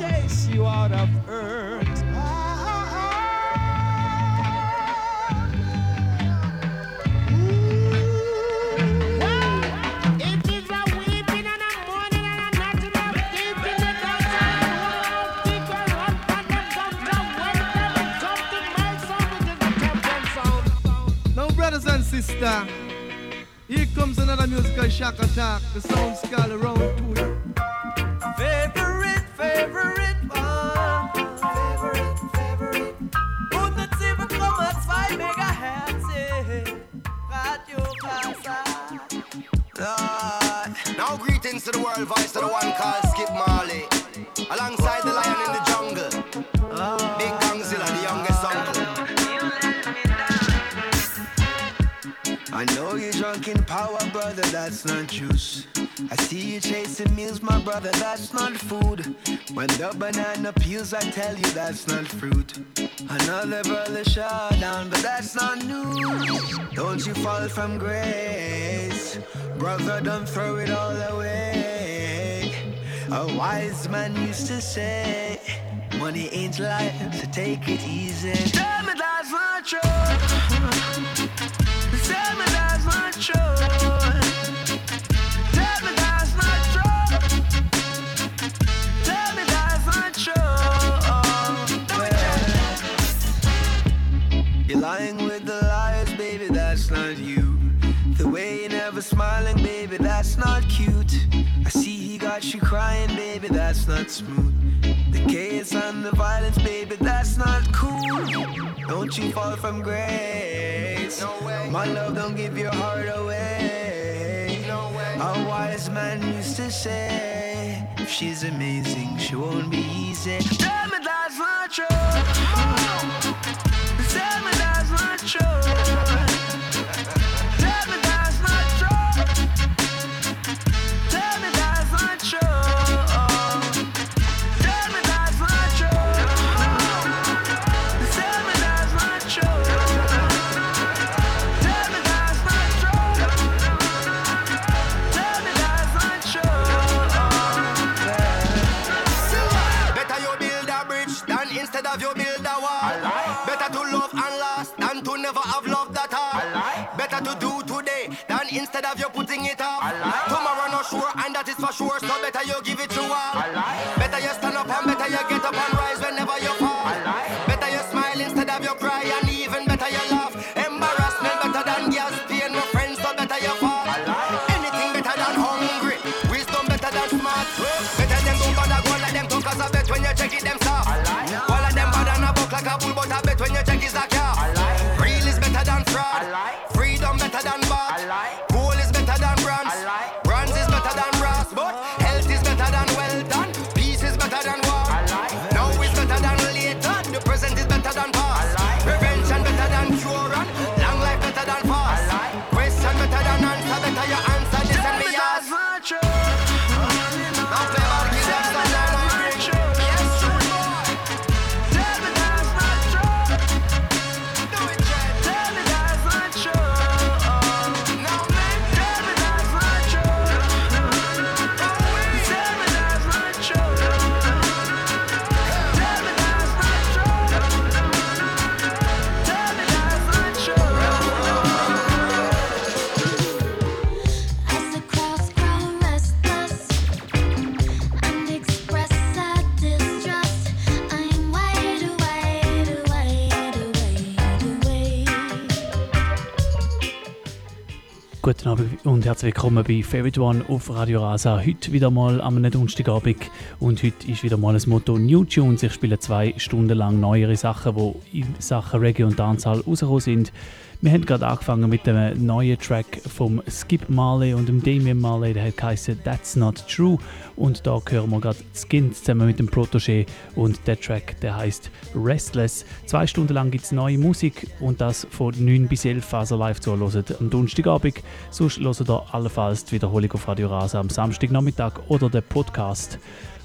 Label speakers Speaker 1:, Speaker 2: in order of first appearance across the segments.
Speaker 1: chase you out of earth.
Speaker 2: Now, brothers and sisters, here comes another musical shock attack. The sound's called around two.
Speaker 3: Greetings to the world voice to the one called Skip Marley. Alongside the lion in the jungle. Big Gongzilla, the youngest uncle.
Speaker 4: I know you're drunk in power, brother, that's not juice. I see you chasing meals, my brother, that's not food. When the banana peels, I tell you that's not fruit. Another brother shot down, but that's not news. Don't you fall from grace, brother, don't throw it all away. A wise man used to say, Money ain't life, so take it easy. Tell me that's not true. Tell me that's not true. Tell me that's not true. Tell me that's not true. You're lying with the liars, baby, that's not you. The way you're never smiling, baby, that's not cute. Got you crying, baby, that's not smooth. The chaos and the violence, baby, that's not cool. Don't you fall from grace.
Speaker 3: No way.
Speaker 4: My love, don't give your heart away.
Speaker 3: No way.
Speaker 4: A wise man used to say, if she's amazing, she won't be easy. Tell me that's not true. Tell me that's not true.
Speaker 3: Instead of you putting it off. Tomorrow not sure and that is for sure, so better you give it to all.
Speaker 5: Und herzlich willkommen bei Favorite One auf Radio Rasa. Heute wieder mal am Donnerstagabend und heute ist wieder mal das Motto New Tunes. Ich spiele zwei Stunden lang neuere Sachen, die in Sachen Reggae und Dancehall rausgekommen sind. Wir haben gerade angefangen mit dem neuen Track vom Skip Marley und dem Damien Marley, der hat That's Not True. Und da hören wir gerade Skin zusammen mit dem Protégé und der Track, der heißt Restless. Zwei Stunden lang gibt es neue Musik und das von 9 bis 11 also live zu hören am Donnerstagabend. Sonst hört ihr allenfalls die Wiederholung auf Radio Rasa am Samstagnachmittag oder den Podcast.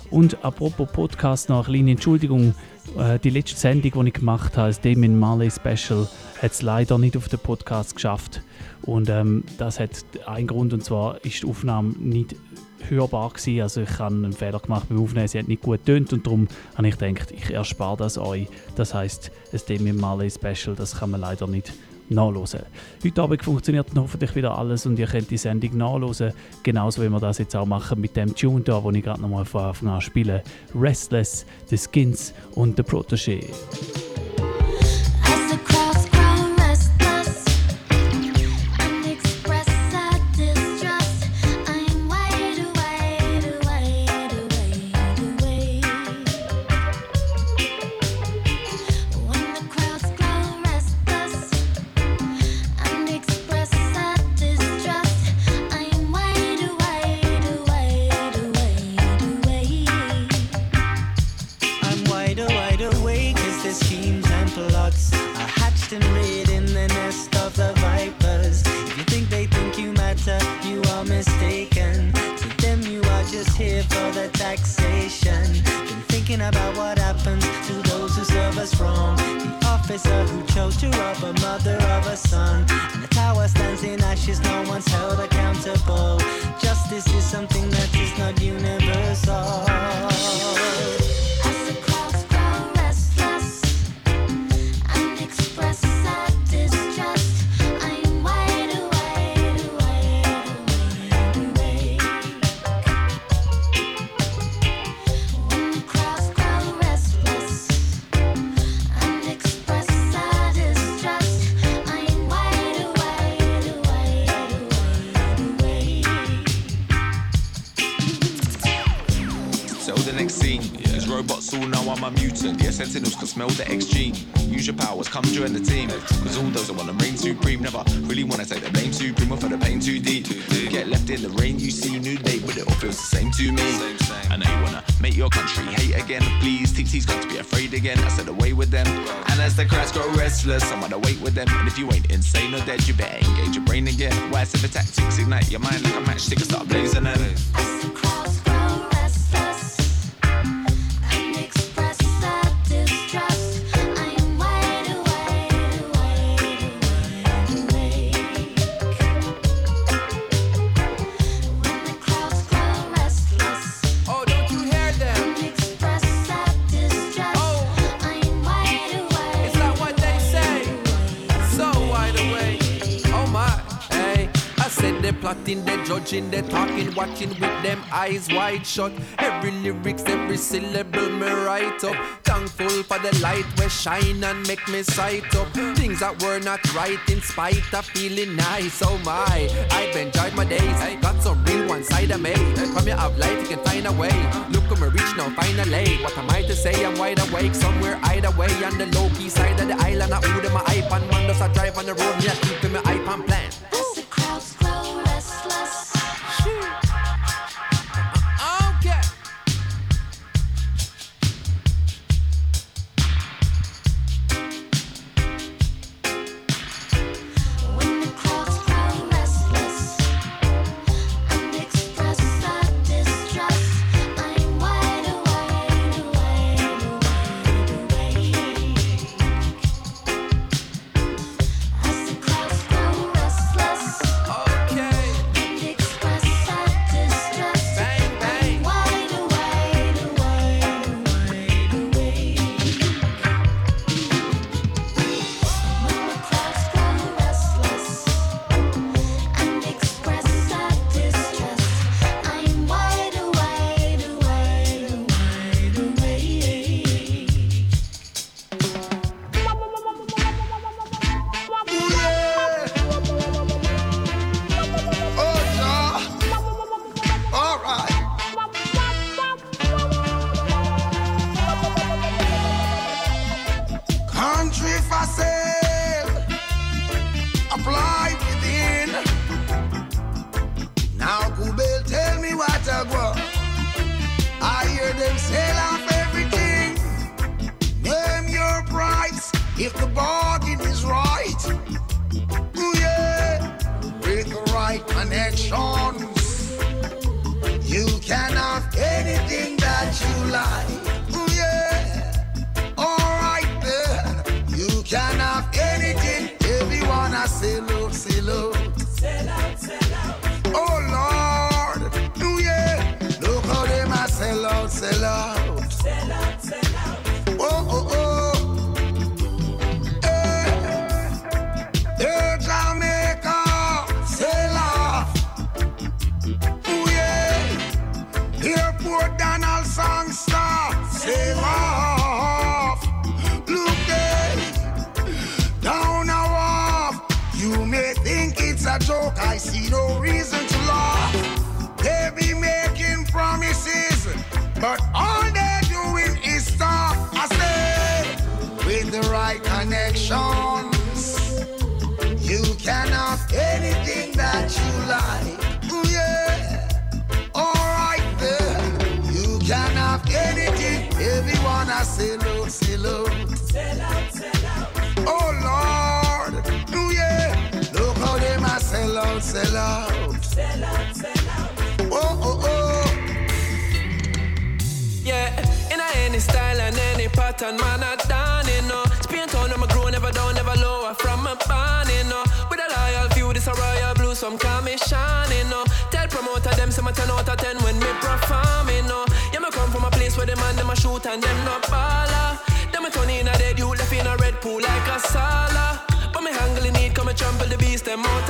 Speaker 5: Und apropos Podcast, noch eine kleine Entschuldigung. Äh, die letzte Sendung, die ich gemacht habe, das Damien Marley Special, hat es leider nicht auf den Podcast geschafft. Und ähm, das hat einen Grund, und zwar ist die Aufnahme nicht hörbar gewesen. Also ich habe einen Fehler gemacht beim Aufnehmen, sie hat nicht gut tönt und darum habe ich gedacht, ich erspare das euch. Das heißt, es Demi Marley Special, das kann man leider nicht nachlesen. Heute Abend funktioniert hoffentlich wieder alles und ihr könnt die Sendung nachlesen, genauso wie wir das jetzt auch machen mit dem Tune da, den ich gerade nochmal von Anfang an spiele. Restless, The Skins und The Protégé.
Speaker 6: For the taxation. Been thinking about what happens to those who serve us wrong. The officer who chose to rob a mother of a son. And the tower stands in ashes, no one's held accountable. Justice is something that is not universal.
Speaker 7: Know I'm a mutant. Yeah, sentinels can smell the X gene. Use your powers, come join the team. Cause all those that wanna reign supreme never really wanna take the blame supreme or for the pain too deep. Get left in the rain, you see new day, but it all feels the same to me. I know you wanna make your country hate again. Please, TT's got to be afraid again. I said away with them. And as the crowds grow restless, I'm gonna wait with them. And if you ain't insane or dead, you better engage your brain again. Why the tactics ignite your mind like a matchstick and start blazing them.
Speaker 8: As the
Speaker 9: said they're judging, they're talking, watching with them eyes wide shut. Every lyrics, every syllable me write up. Thankful for the light where shine and make me sight up. Things that were not right in spite of feeling nice. Oh my, I've enjoyed my days. I got some real one side of me. From your up light, you can find a way. Look at me reach now, finally. What am I to say? I'm wide awake somewhere either way on the low key side of the island. I order my iPhone, man, does I drive on the road? Me, I keep my iPhone plan.
Speaker 3: Them,
Speaker 10: my 10 out of 10 when me perform, you know. Yeah, me come from a place where the man, them a shoot and them not baller. Them a turn in a dead you left in a red pool like a sala. But me handle need, come and trample the beast, them out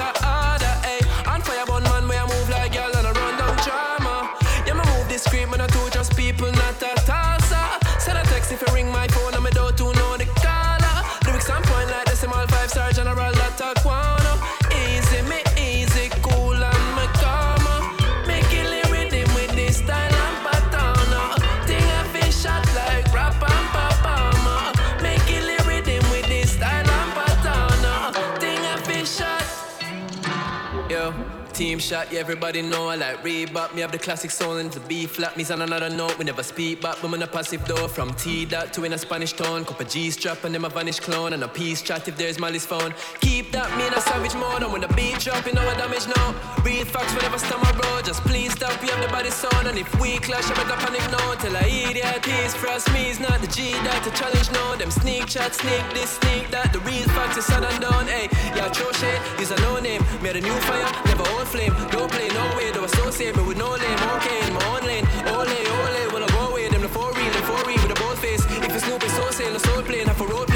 Speaker 10: shot, yeah, everybody know I like Reebok. Me have the classic soul and the B flat. Me's on another note, we never speak back, but I'm a passive door. From T dot to in a Spanish tone. Couple G strap and them a vanish clone. And a peace chat if there's Molly's phone. Keep that me in a savage mode. And when the beat drop, you know what damage now. Read facts whenever stump my road. Just please stop, we have the body sound. And if we clash, I better panic no. Tell I idiot is frost me is not the G that to challenge no. Them sneak chat, sneak this, sneak that. The real facts is said and done. Hey, yeah, throw shade, use a no name. Made a new fire, never old flame. Don't play no way, don't associate me with no lame. Okay, in my own lane. Ole, ole, when I go away, them the four real, the four real with a bold face. If it's Snoop, it's so sane, the soul plane. Have a road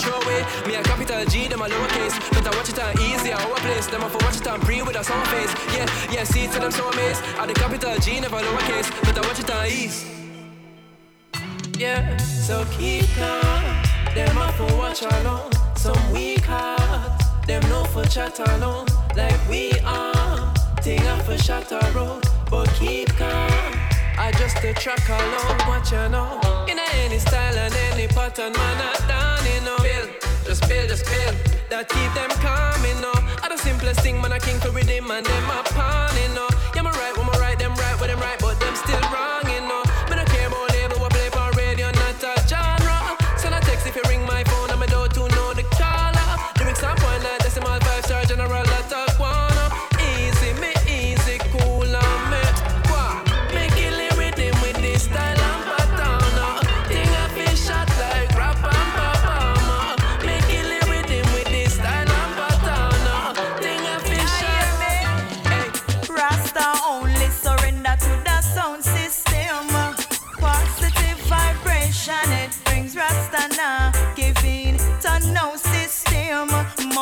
Speaker 10: show way, me a capital G, them a lowercase. I watch it on easy, our place. Them a for watch it uh, on pre with a song face. Yeah, yeah, see to them so amazed. At the capital G, never lowercase. I watch it on ease. Yeah, so keep calm. Them a for watch alone. Some weak heart. Them no for chat alone. Like we are. Thing a for shatter road. But keep calm. I just a track alone. What you know? In any style and any pattern, man, I. Build, just build, just build. That keep them calm, you know. The simplest thing, man, I king for rhythm and them a pawn, you know. Yeah, me right, when me right, them right, when them right,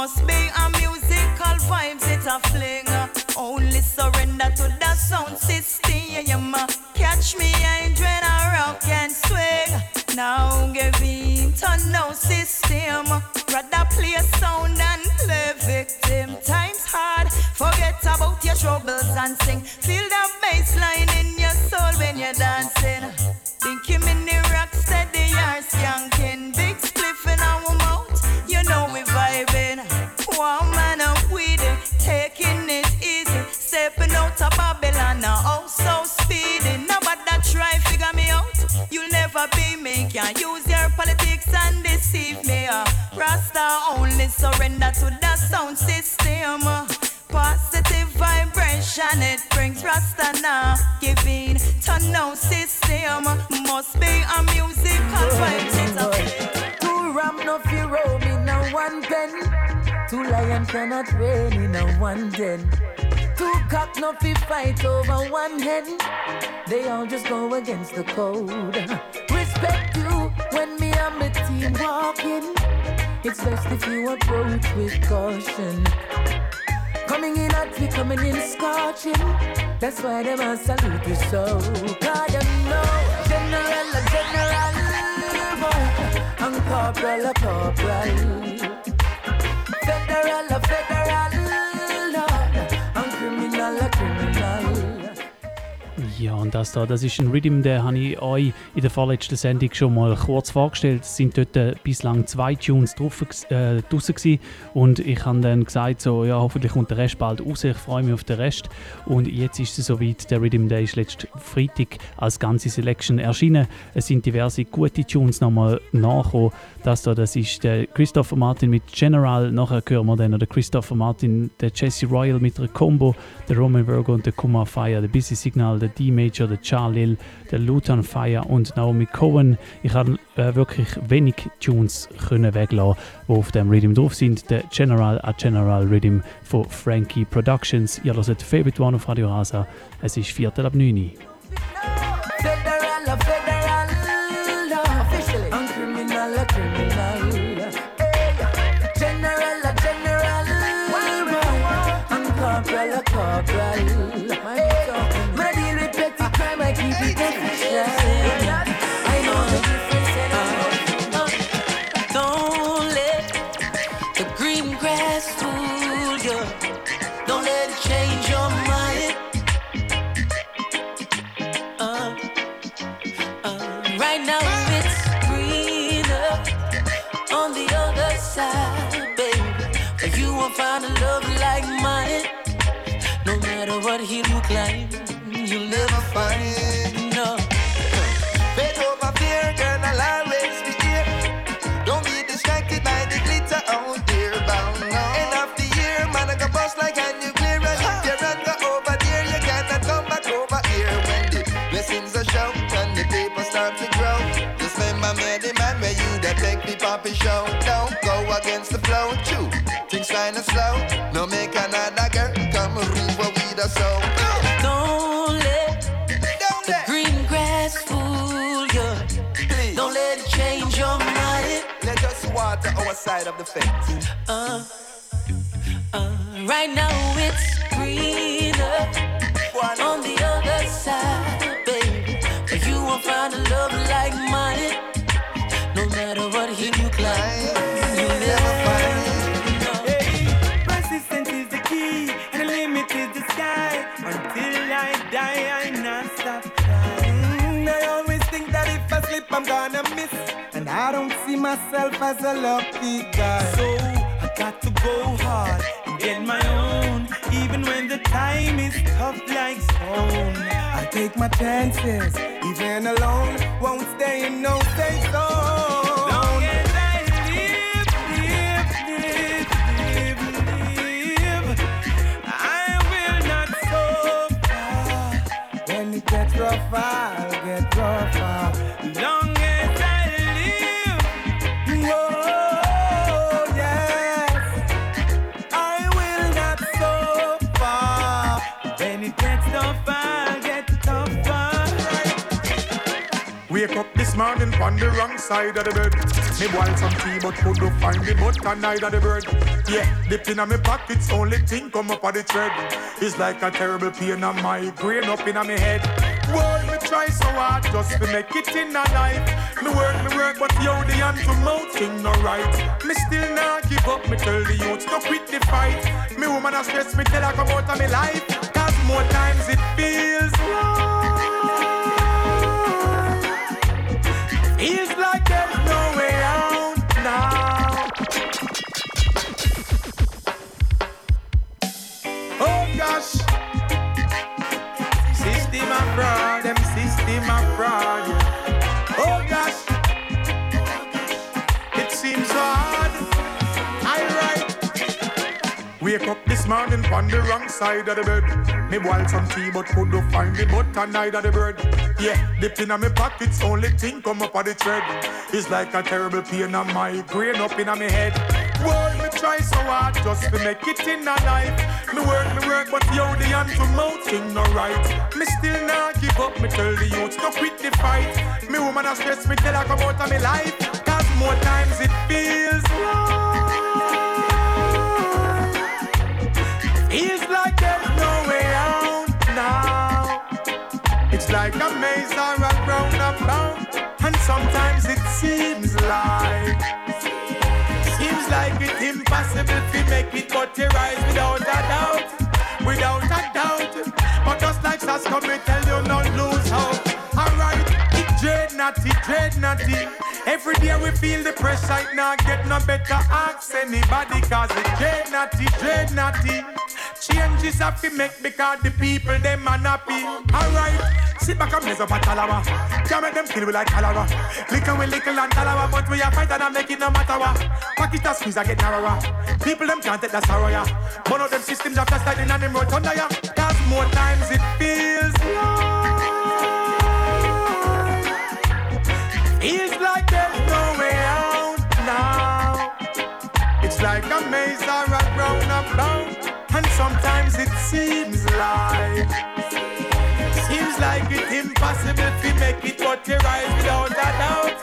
Speaker 11: Must be a musical vibes, it a fling. Only surrender to the sound system. Catch me and when I rock and swing. Now giving to no system. Rather play sound and play victim. Times hard. Forget about your troubles and sing. Feel the Can't use your politics and deceive me. uh. Rasta only surrender to the sound system. uh. Positive vibration, it brings Rasta now. Giving to no system. Must be a musical vibe.
Speaker 12: Two ram no fi roam in a one pen. Two lion cannot reign in a one den. Two cock no fi fight over one head. They all just go against the code. Respect you and walking. It's best if you approach with caution. Coming in hot, we coming in scorching. That's why them a salute you so. Cause you know, general a general, and corporal a corporal. Federal a federal,
Speaker 5: und das da, das ist ein Rhythm, den habe ich euch in der vorletzten Sendung schon mal kurz vorgestellt. Es sind dort äh, bislang zwei Tunes drauf, äh, draussen gewesen. und ich habe dann gesagt, so, ja, hoffentlich kommt der Rest bald raus, ich freue mich auf den Rest. Und jetzt ist es soweit, der Rhythm Day ist letzten Freitag als ganze Selection erschienen. Es sind diverse gute Tunes nochmal nachgekommen. Das da, das ist der Christopher Martin mit General, nachher hören wir dann den Christopher Martin, der Jesse Royal mit einer Combo, der Roman Virgo und der Kuma Fire, der Busy Signal, der D-Major, der Charlil, der Luton Fire und Naomi Cohen. Ich habe äh, wirklich wenig Tunes können weglassen, die auf dem Rhythm drauf sind. Der General, a General Rhythm von Frankie Productions. Ihr hört Favorite One auf Radio Rasa. Es ist Viertel ab 9 Uhr.
Speaker 13: Side
Speaker 14: of the fence.
Speaker 13: Uh, uh, right now it's greener on the other side, baby. But you won't find a love like mine. No matter what he look like, you'll never find it.
Speaker 15: Persistence is the key, and the limit is the sky. Until I die, I not stop trying. I always think that if I slip, I'm gonna miss. I don't see myself as a lucky guy. So I got to go hard and get my own, even when the time is tough like stone. I take my chances, even alone, won't stay in no safe zone. Long as I live, live,
Speaker 16: morning on the wrong side of the bed. Me boil some tea but could not find the butter neither the bird. Yeah, the pin on me pockets only thing come up on the thread. It's like a terrible pain on my brain up in my head. World me try so hard just to make it in a life. Me work, me work, but yo the hand to mouth thing no right. Me still not give up. Me tell the youth no quit the fight. Me woman a stress me tell her come out of me life. Cause more times it feels like morning on the wrong side of the bed. Me boil some tea but could not find the butter neither the bread. Yeah, pin on me pockets only thing come up on the thread. It's like a terrible pain on my brain up in my head. World me try so hard just to make it in a life. Me work, me work, but yo, the hand to mouth thing no right. Me still not give up, me tell the youth to quit the fight. Me woman a stress, me tell her come out of me life. Cause more times it feels like Feels like there's no way out now. It's like a maze or a round about. And sometimes it seems like Seems like it's impossible to make it but to rise without a doubt Without a doubt But just like come me tell you not Every day we feel the pressure, it not get no better ask anybody Cause dread natty, natty Changes have to make because the people them unhappy Alright, sit back and blaze up a talawa. Can't make them kill we like cholera. Little we little and talawa But we are fighting and make it no matter what. Pocket a squeeze, I get narrower. People them can't take the sorrow, yeah. One of them systems after sliding and them road thunder, yeah. Cause more times it feels like Feels like there's no way out now. It's like a maze or a roundabout And sometimes it seems like Seems like it's impossible to make it but to rise without a doubt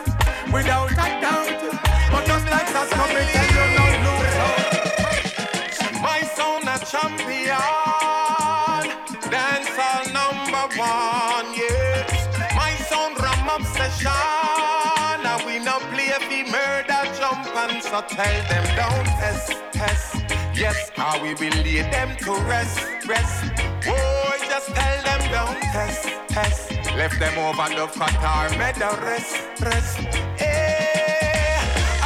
Speaker 16: Without a doubt But just like that's coming
Speaker 17: so tell them don't test, test. Yes, how we will lay them to rest, rest. Oh, just tell them don't test, test. Left them over the Qatar, made the rest, rest. Eh,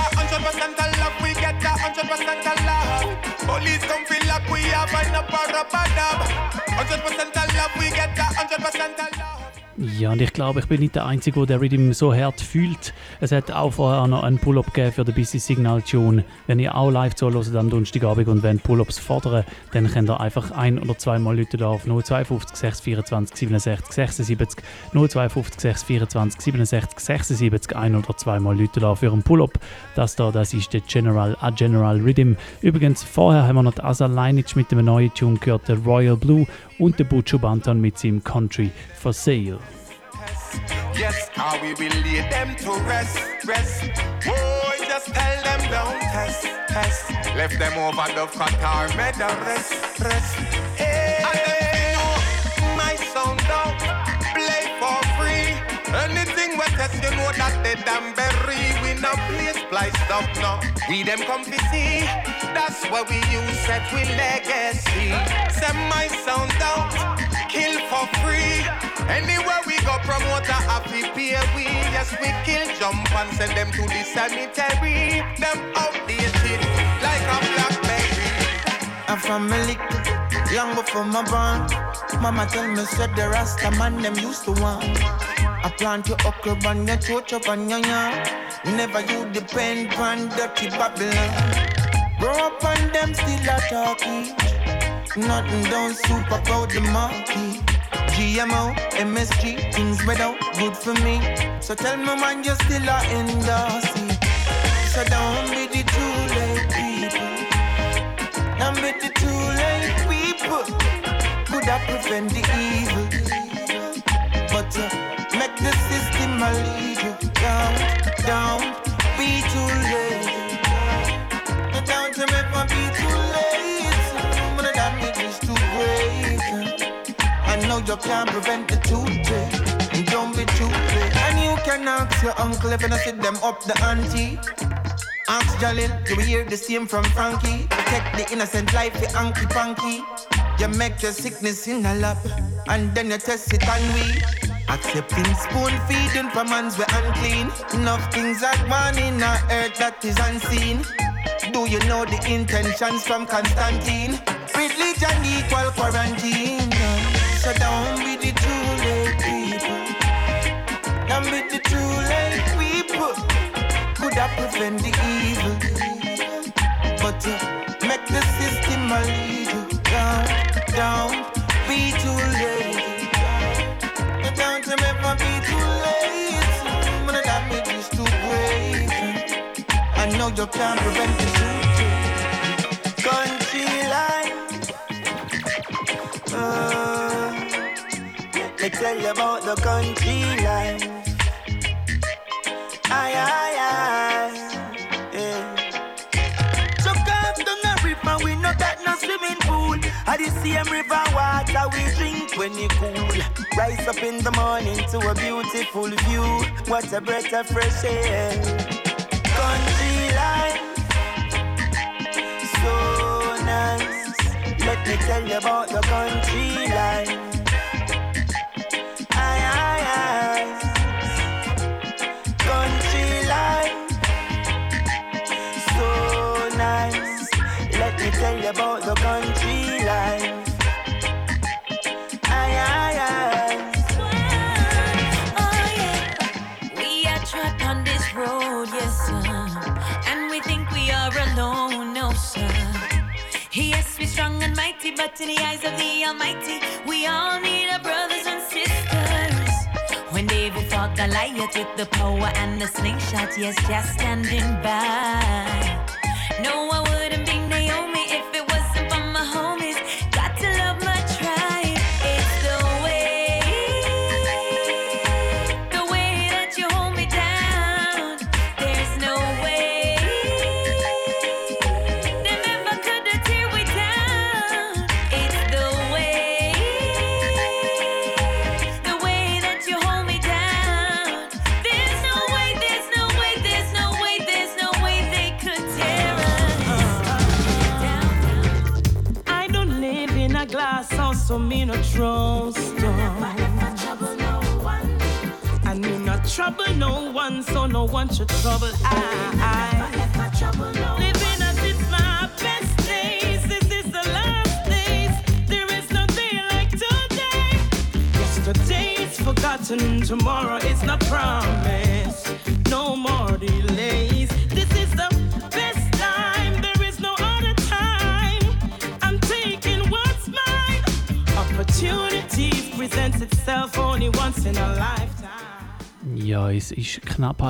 Speaker 17: a hundred percent of love, we get a hundred percent of love. Police come feel like we have an aparabadab. Hundred percent of love, we get a hundred percent of love.
Speaker 5: Ja, und ich glaube, ich bin nicht der Einzige, der Rhythm so hart fühlt. Es hat auch vorher noch einen Pull-Up gegeben für den BC Signal Tune. Wenn ihr auch live zuhört am Donnerstagabend und wollt Pull-Ups fordern, dann könnt ihr einfach ein- oder zweimal Leute auf 052 624 67 76 052 624 67 76 ein- oder zweimal Leute da für einen Pull-Up. Das da, das ist der General, a General Rhythm. Übrigens, vorher haben wir noch Asa Lineage mit dem neuen Tune gehört, der Royal Blue und der Butcho Banton mit seinem Country for Sale.
Speaker 17: How we will lay them to rest, rest. Boy, just tell them don't test, test. Left them over the Qatar, made the rest, rest. Hey, and them they know my sound don't play for free. Anything we test, you know that they damn bury. We no play spliced up, no. We them come to see. That's why we use set we legacy. Send my sound don't kill for free. Anywhere we go, promoter happy pay we. Yes, we kill jump and send them to the cemetery. Them outdated like a blackberry.
Speaker 18: I'm from a little, young before my born. Mama tell me said the Rasta man them used to want. I plant your okra on your up on your yard. Never you depend on dirty Babylon. Grow up on them still a talking. Nothing don't super about the market. GMO, MSG, things without good for me. So tell me man you still a endorse it. So don't be the too late people. Don't be the too late people. Could have prevent the evil. But uh, make the system a lead you down, down. Be too late. Don't you ever be too late. You can't prevent the. And don't be late. And you can ask your uncle if you sit them up the ante. Ask Jalil, you will hear the same from Frankie. Protect the innocent life, the anky panky. You make your sickness in a lap, and then you test it on we. Accepting spoon feeding for man's we unclean. Enough things are gone in our earth that is unseen. Do you know the intentions from Constantine? Religion equal quarantine. you can't prevent the truth. Country life. Uh, let me
Speaker 4: tell you about the country life. Aye, aye, aye. Yeah. So come down the river, we no swimming pool. At the same river water we drink when it cool. Rise up in the morning to a beautiful view. What a breath of fresh air. Country life, so nice. Let me tell you about the country life. Aye, aye, aye. Country life, so nice. Let me tell you about the country life.
Speaker 19: Strong and mighty, but in the eyes of the Almighty, we all need our brothers and sisters. When David fought Goliath with the power and the slingshot, yes, just standing by. No, I wouldn't be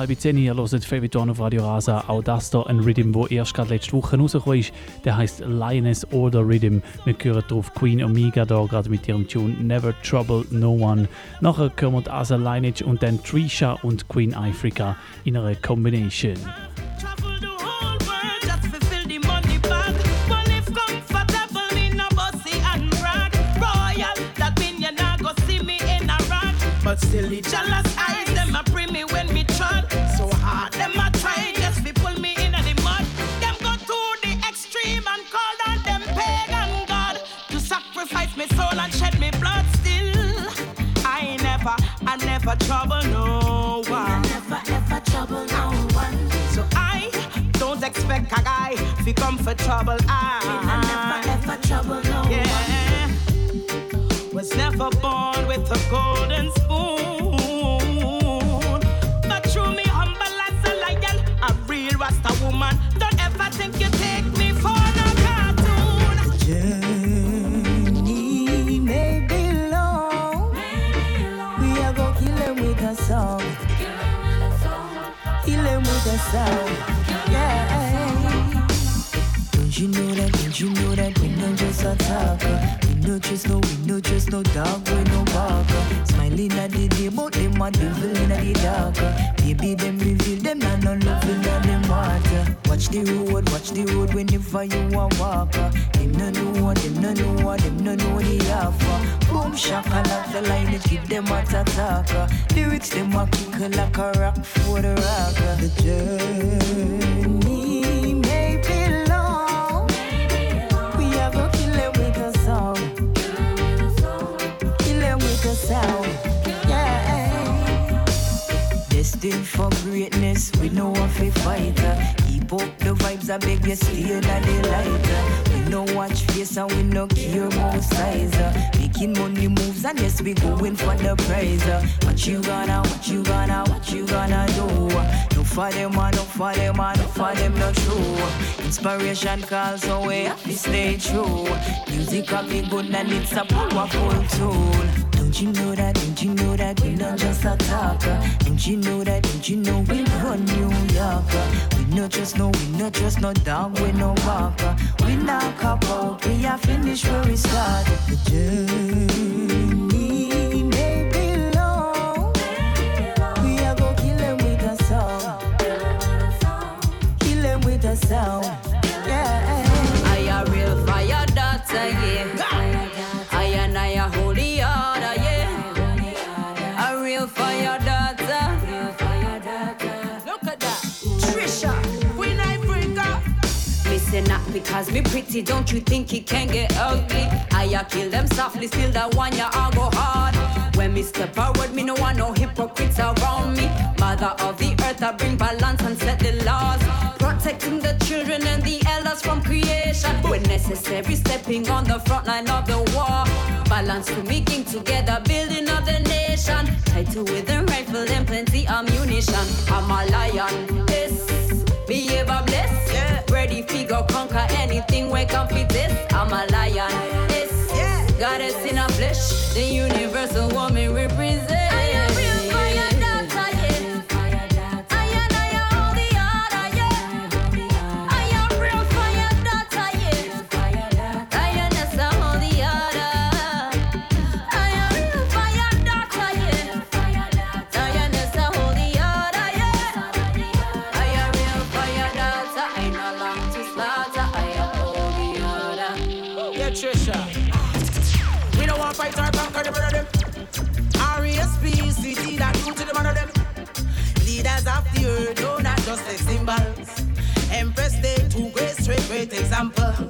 Speaker 5: halb zehn. Ihr hört Favorite One auf Radio Rasa. Auch das hier ein Rhythm, der erst gerade letzte Woche rausgekommen ist. Der heißt Lioness Order Rhythm. Wir hören drauf Queen Omega da gerade mit ihrem Tune Never Trouble No One. Nachher hören wir Asa Lineage und dann Trisha und Queen Africa in einer Combination.
Speaker 20: Just fulfill the money bag. Expect a guy fi come for trouble. Ah. I, never ever trouble no yeah. Was never born with a golden spoon. But through me humble as a lion, a real Rasta woman. Don't ever think you take me for no cartoon.
Speaker 21: Journey may be long. We are gonna kill him with a song. Kill him with a song. Talker. We no just no, we no just no dog, we no barker. Smiling at the day, but them a devil in the darker. Baby, them reveal them not no love in them water. Watch the road, watch the road whenever you a walker. Them no know what, them no know what, them no know the offer. Boom shaka like the line, it give them a attacker. Lyrics them a kick like a rock for the rocker. The journey sound. Yeah. Destined for greatness, we know what we fighter. Keep up the vibes, I beg you, stay in the lighter. We no watch face and we no care about size. Making money moves and yes, we going for the prize. What you gonna, what you gonna, what you gonna do? No for them, uh, no for them, uh, no for them, no true. Inspiration calls, so we stay true. Music can be good and it's a powerful tool. Don't you know that? Don't you know that we not just a talker? Don't you know that? Don't you know we run New Yorker? We not just know, we not just no dog, we no walker. We not
Speaker 22: pretty, don't you think it can get ugly? I kill them softly, still that one ya I go hard. When me step forward, me no want no hypocrites around me. Mother of the earth, I bring balance and set the laws. Protecting the children and the elders from creation. When necessary, stepping on the front line of the war. Balance to making together, building of the nation. Title with a rifle and plenty ammunition. I'm a lion, a bless. Ready figure conquer anything we come with this. I'm a lion, yes. Goddess in a flesh. The universal woman represent.
Speaker 12: Example.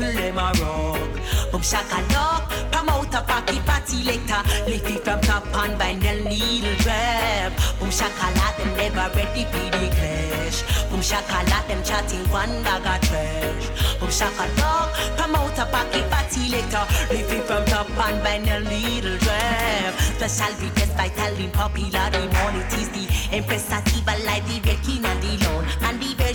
Speaker 19: People them a rock. Boom shakala promote a party party later. Lift it from top and bind the little trap. Boom shakala them never ready for the clash. Boom shakala them chatting one bag of trash. Boom shakala promote a party party later. Lift it from top and bind the little trap. Special request by telling popular it is the Empress Sativa live the red king and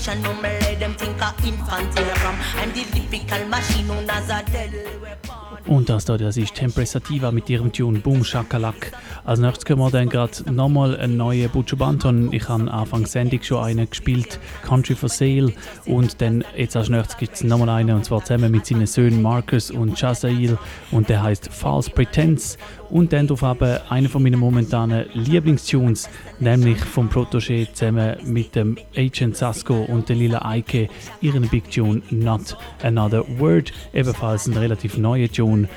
Speaker 19: version no me let them think a infant from I'm the typical machine known as a deadly weapon
Speaker 5: Und das da, das ist Tempress Sativa mit ihrem Tune Boom Shakalak. Als nächstes hören wir dann gerade nochmal einen neuen Butcher Banton. Ich habe Anfang Sendung schon einen gespielt, Country for Sale. Und dann jetzt als nächstes gibt es nochmal einen, und zwar zusammen mit seinen Söhnen Marcus und Chazail. Und der heißt False Pretense. Und dann darauf eben einer von meinen momentanen Lieblingstunes, nämlich vom Protégé zusammen mit dem Agent Sasko und der Lila Eike, ihren Big Tune Not Another Word. Ebenfalls ein relativ neuer Tune.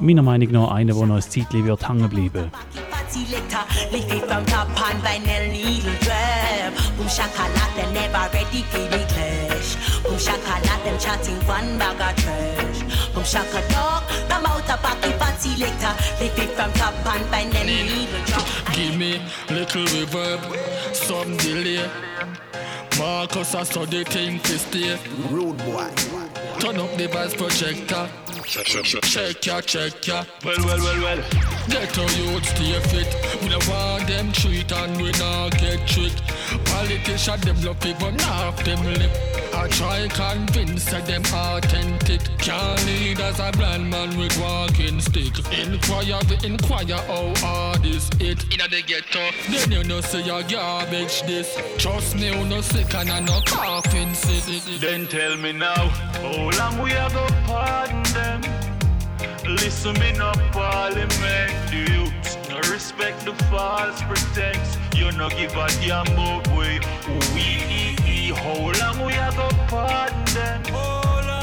Speaker 5: Meiner Meinung nach einer, der noch ein Zeitchen wird hängen bleiben.
Speaker 19: Boom shakalak, they never ready for the clash Boom shakalak, them chatting one bag of trash Boom shakalak, come out a party party later Lift it from top and bind a little trap
Speaker 23: Give me little reverb, some delay. Marcus, I saw the thing to stay. Rude boy. Turn up the bass projector. Check, ya, check ya. Well, well, well, well. Get our youth stay fit. We don't want them treat and we not get tricked. Politicians them love people, not them lip. I try convince that them authentic. Can't lead as a blind man with walking stick. Inquire, we inquire how hard is it. In the ghetto, then you know say your garbage this. Trust me, you no sick and I no coughing sick.
Speaker 24: Then tell me now, how long we a go pardon them? Listen me no parliament, the youths No respect the false pretense. You no give a damn about we. We how long we a go pardon them?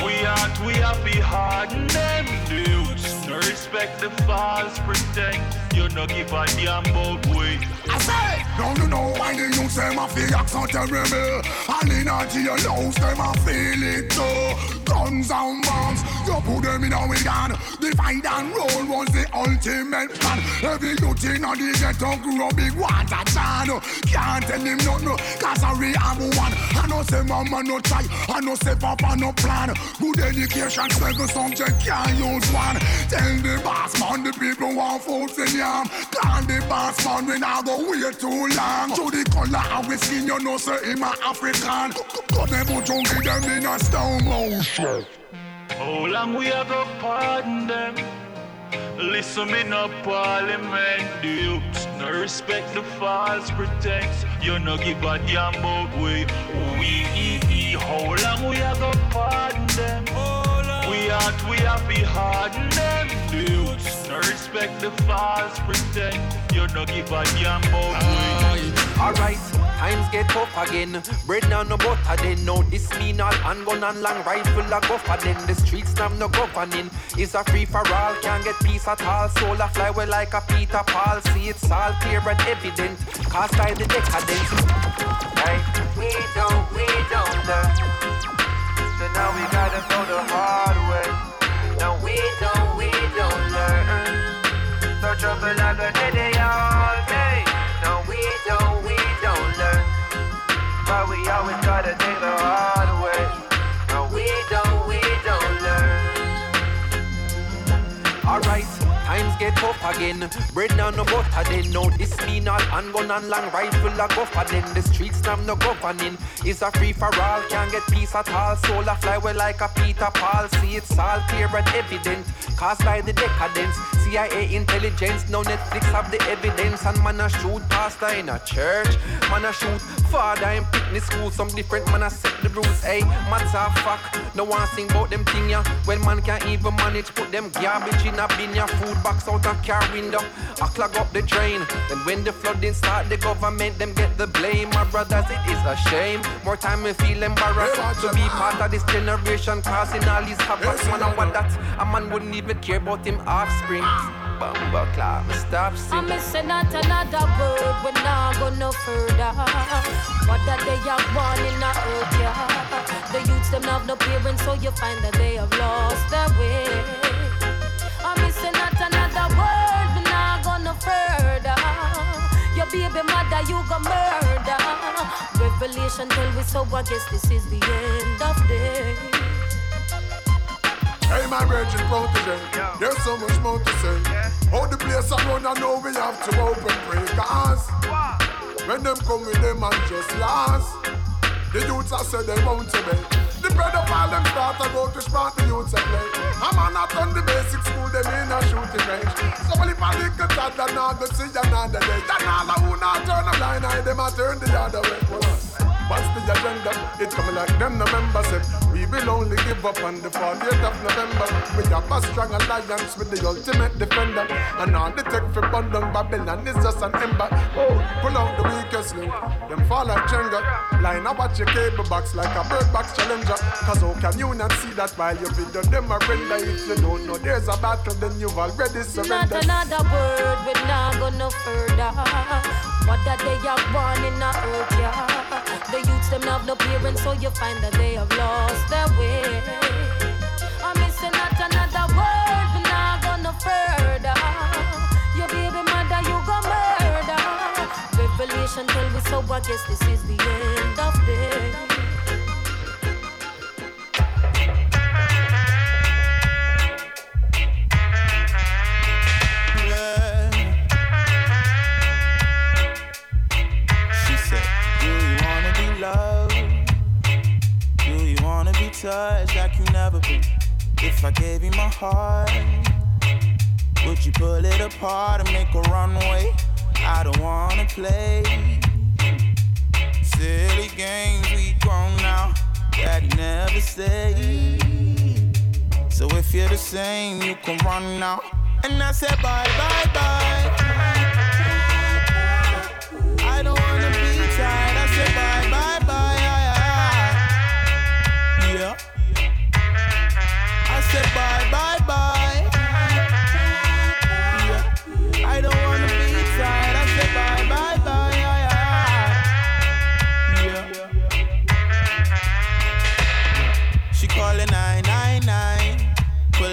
Speaker 24: We aren't we happy harden them dudes. No respect the false pretense. You no give a damn about we.
Speaker 25: I say, don't you know why the youth say my feel accent terrible? And a your house, them a feel it too. Guns and bombs, you put them in a wagon. Divide and roll was the ultimate plan. Every youth in a the ghetto grew a big water chan. Can't tell him nothing, no, cause I really have one. I know say mama no try, I know say papa no plan. Good education, seven subject can't use one. Tell the boss man the people want food in yam. Call the boss man when I go wait too long. To the color of his skin, you know say him a African. Cut them out, give them in a stone motion.
Speaker 24: How long we a go pardon them? Listen me no parliament dukes No respect the false pretense You no give a damn about we We How long we a go pardon them? We aren't we happy harden them dukes No respect the false pretense You no give a damn about we
Speaker 9: Alright, times get tough again. Bread now no butter then. No, this mean all handgun and long rifle a go for then. The streets now no governing. It's a free for all, can't get peace at all. Soul a fly well like a Peter Paul. See it's all clear and evident. Cast by the decadence. Right, we don't, we don't learn. So now we gotta go the hard way. No, we don't, we don't learn. So trouble like a day all day. No, we don't, we don't learn. But we always gotta take the hard get tough again. Bread now no butter then. No, this mean all handgun and long rifle a go then. The streets now no governing. It's a free for all. Can't get peace at all. Soul a fly well like a Peter Paul. See it's all clear and evident. Caused by the decadence. CIA intelligence. No Netflix have the evidence. And man a shoot pastor in a church. Man a shoot father in picnic school. Some different man a set the rules. Hey, matter of fact. No one sing about them thing ya. When man can't even manage put them garbage in a bin ya. Food box out a car window. I clog up the drain. Then when the flooding start, the government them get the blame. My brothers, it is a shame. More time we feel embarrassed to be part of this generation causing all these havoc. Man, I want that a man wouldn't even care about him offspring. Bumble clap, me stop
Speaker 26: I'm
Speaker 9: singing.
Speaker 26: missing not another word, we not go no further. What that they have one in the earth, yeah. The youths them have no parents, so you find that they have lost their way. I'm missing not another word, we not go no further. Your baby mother, you go murder. Revelation tell we so, I guess this is the end of day.
Speaker 25: Hey, my virgin protege, there's so much more to say. How the place I run, I know we have to open pray. Cause when them come with them and just last, the youths I said they want to be. The pedophile them start to go to spot the youths a play. A man not on the basic school, them in a shooting range. So only for little toddler now go see another day. And all who not turn a blind eye, them a turn the other way. What's the agenda? It's coming like them November said We will only give up on the 40th of November. We have a strong alliance with the ultimate defender. And all the tech for bundle Babylon is just an ember. Oh, pull out the weakest link. Them fall like Jenga. Line up watch your cable box like a bird box challenger. Cause how can you not see that while your video them a render If you don't know there's a battle then you've already surrendered.
Speaker 26: Not another word, we're not go no further. What that they have born in the earth, yeah. The youths them have no parents, so you find that they have lost their way. I'm missing not another word, we not go no further. Your baby mother, you go murder. Revelation tell me so, I guess this is the end of day.
Speaker 17: Touched like you never been? If I gave you my heart, would you pull it apart and make a runway? I don't wanna play silly games we grown now that never stay. So if you're the same, you can run now.
Speaker 27: And I said bye, bye, bye.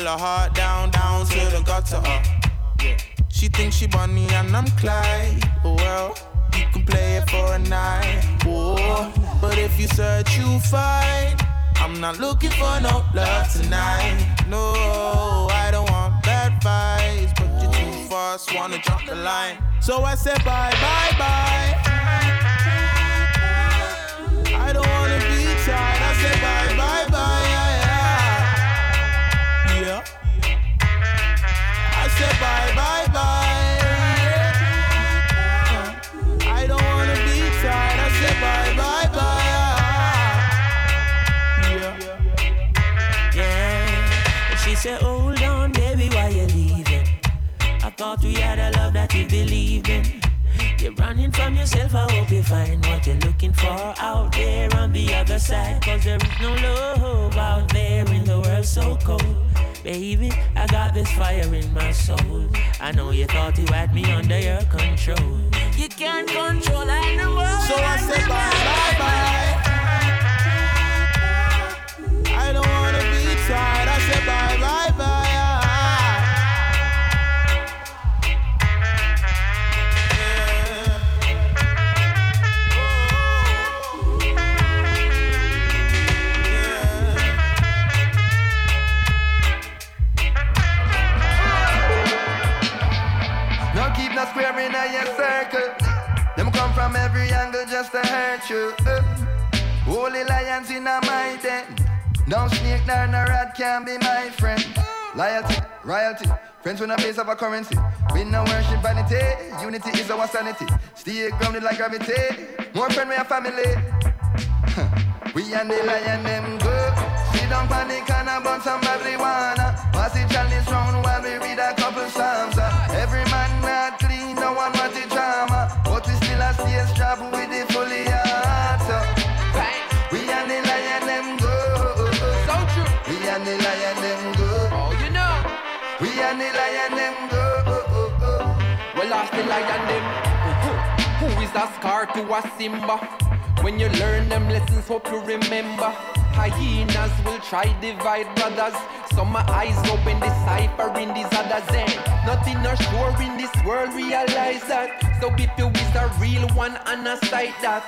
Speaker 27: Her heart down, down to the gutter. Uh. She thinks she Bonnie and I'm Clyde. Well, you can play it for a night. Oh, but if you search, you find. I'm not looking for no love tonight. No, I don't want bad vibes, but you're too fast, wanna jump the line. So I said bye, bye, bye.
Speaker 15: Fire in my soul. I know you thought you had me under your control. You can't control animals.
Speaker 27: So I said bye, bye, bye.
Speaker 13: To. Uh, Holy lions in a my den. Don't snake nor no rat can be my friend. Loyalty, royalty, friends with a base of a currency. We no worship vanity, unity is our sanity. Stay grounded like gravity. More friend we a family. we and the lion them go. Sit down panic and a bun some marijuana. Pass it chalice round while we
Speaker 9: Scar to a Simba? When you learn them lessons, hope you remember. Hyenas will try divide brothers. Some eyes open, decipher in these others. And nothing are sure in this world, realize that. So if you is a real one and a sight that.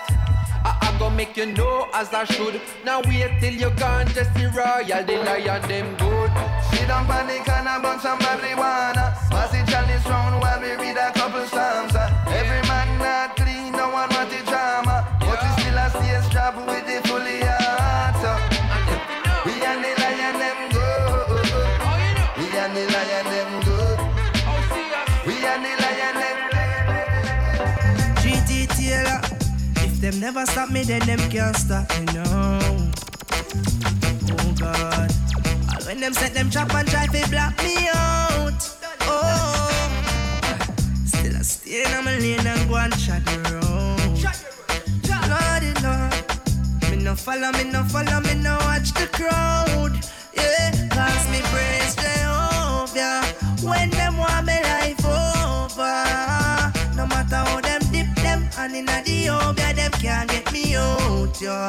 Speaker 9: I, I go make you know as I should. Now wait till you're gone, Jesse Royal, the lion them good.
Speaker 13: Sit down panic and a bun some marijuana. Pass it chalice round while we read a couple psalms.
Speaker 28: Never stop me, then them can't stop me, no. Oh God. And when them set them trap and try to block me out. Oh. Still I stay in my lane and go and chat the road. Lordy Lord. Me no follow, me no follow, me no watch the crowd. Yeah, yo.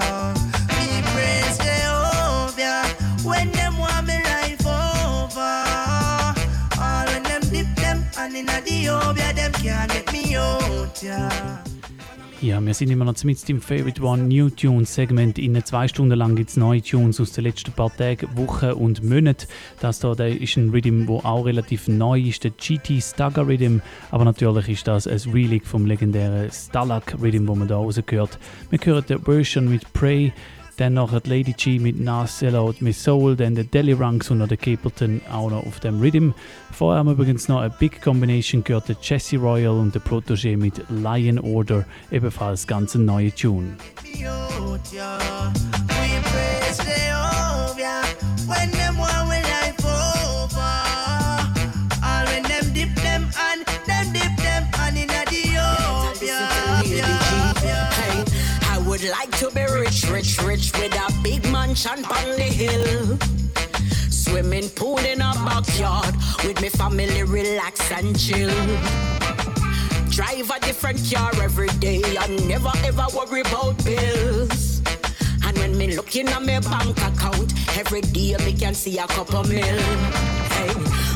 Speaker 28: Me praise Jehovah. When them want me life over. All when them dip them and in the obia, them can't get me out, yeah.
Speaker 5: Ja, wir sind immer noch mit dem Favorite One New Tunes Segment. In zwei Stunden lang gibt es neue Tunes aus den letzten paar Tagen, Wochen und Monaten. Das hier der ist ein Rhythm, der auch relativ neu ist, der GT Stagger Rhythm. Aber natürlich ist das ein Relic vom legendären Stalag Rhythm, wo man da rausgehört. Wir hören die Version mit Prey, dann noch die Lady G mit Narcella mit Soul, dann der Deli Ranks und der Capleton auch noch auf dem Rhythm. Vorher haben wir übrigens noch eine Big Combination gehört, der Jesse Royal und der Protégé mit Lion Order, ebenfalls ganz ein neuer Tune.
Speaker 29: Mansion on the hill. Swimming pool in a backyard with me family, relax and chill. Drive a different car every day and never ever worry about bills. And when me looking at my bank account, every day me can see a couple mil. Hey,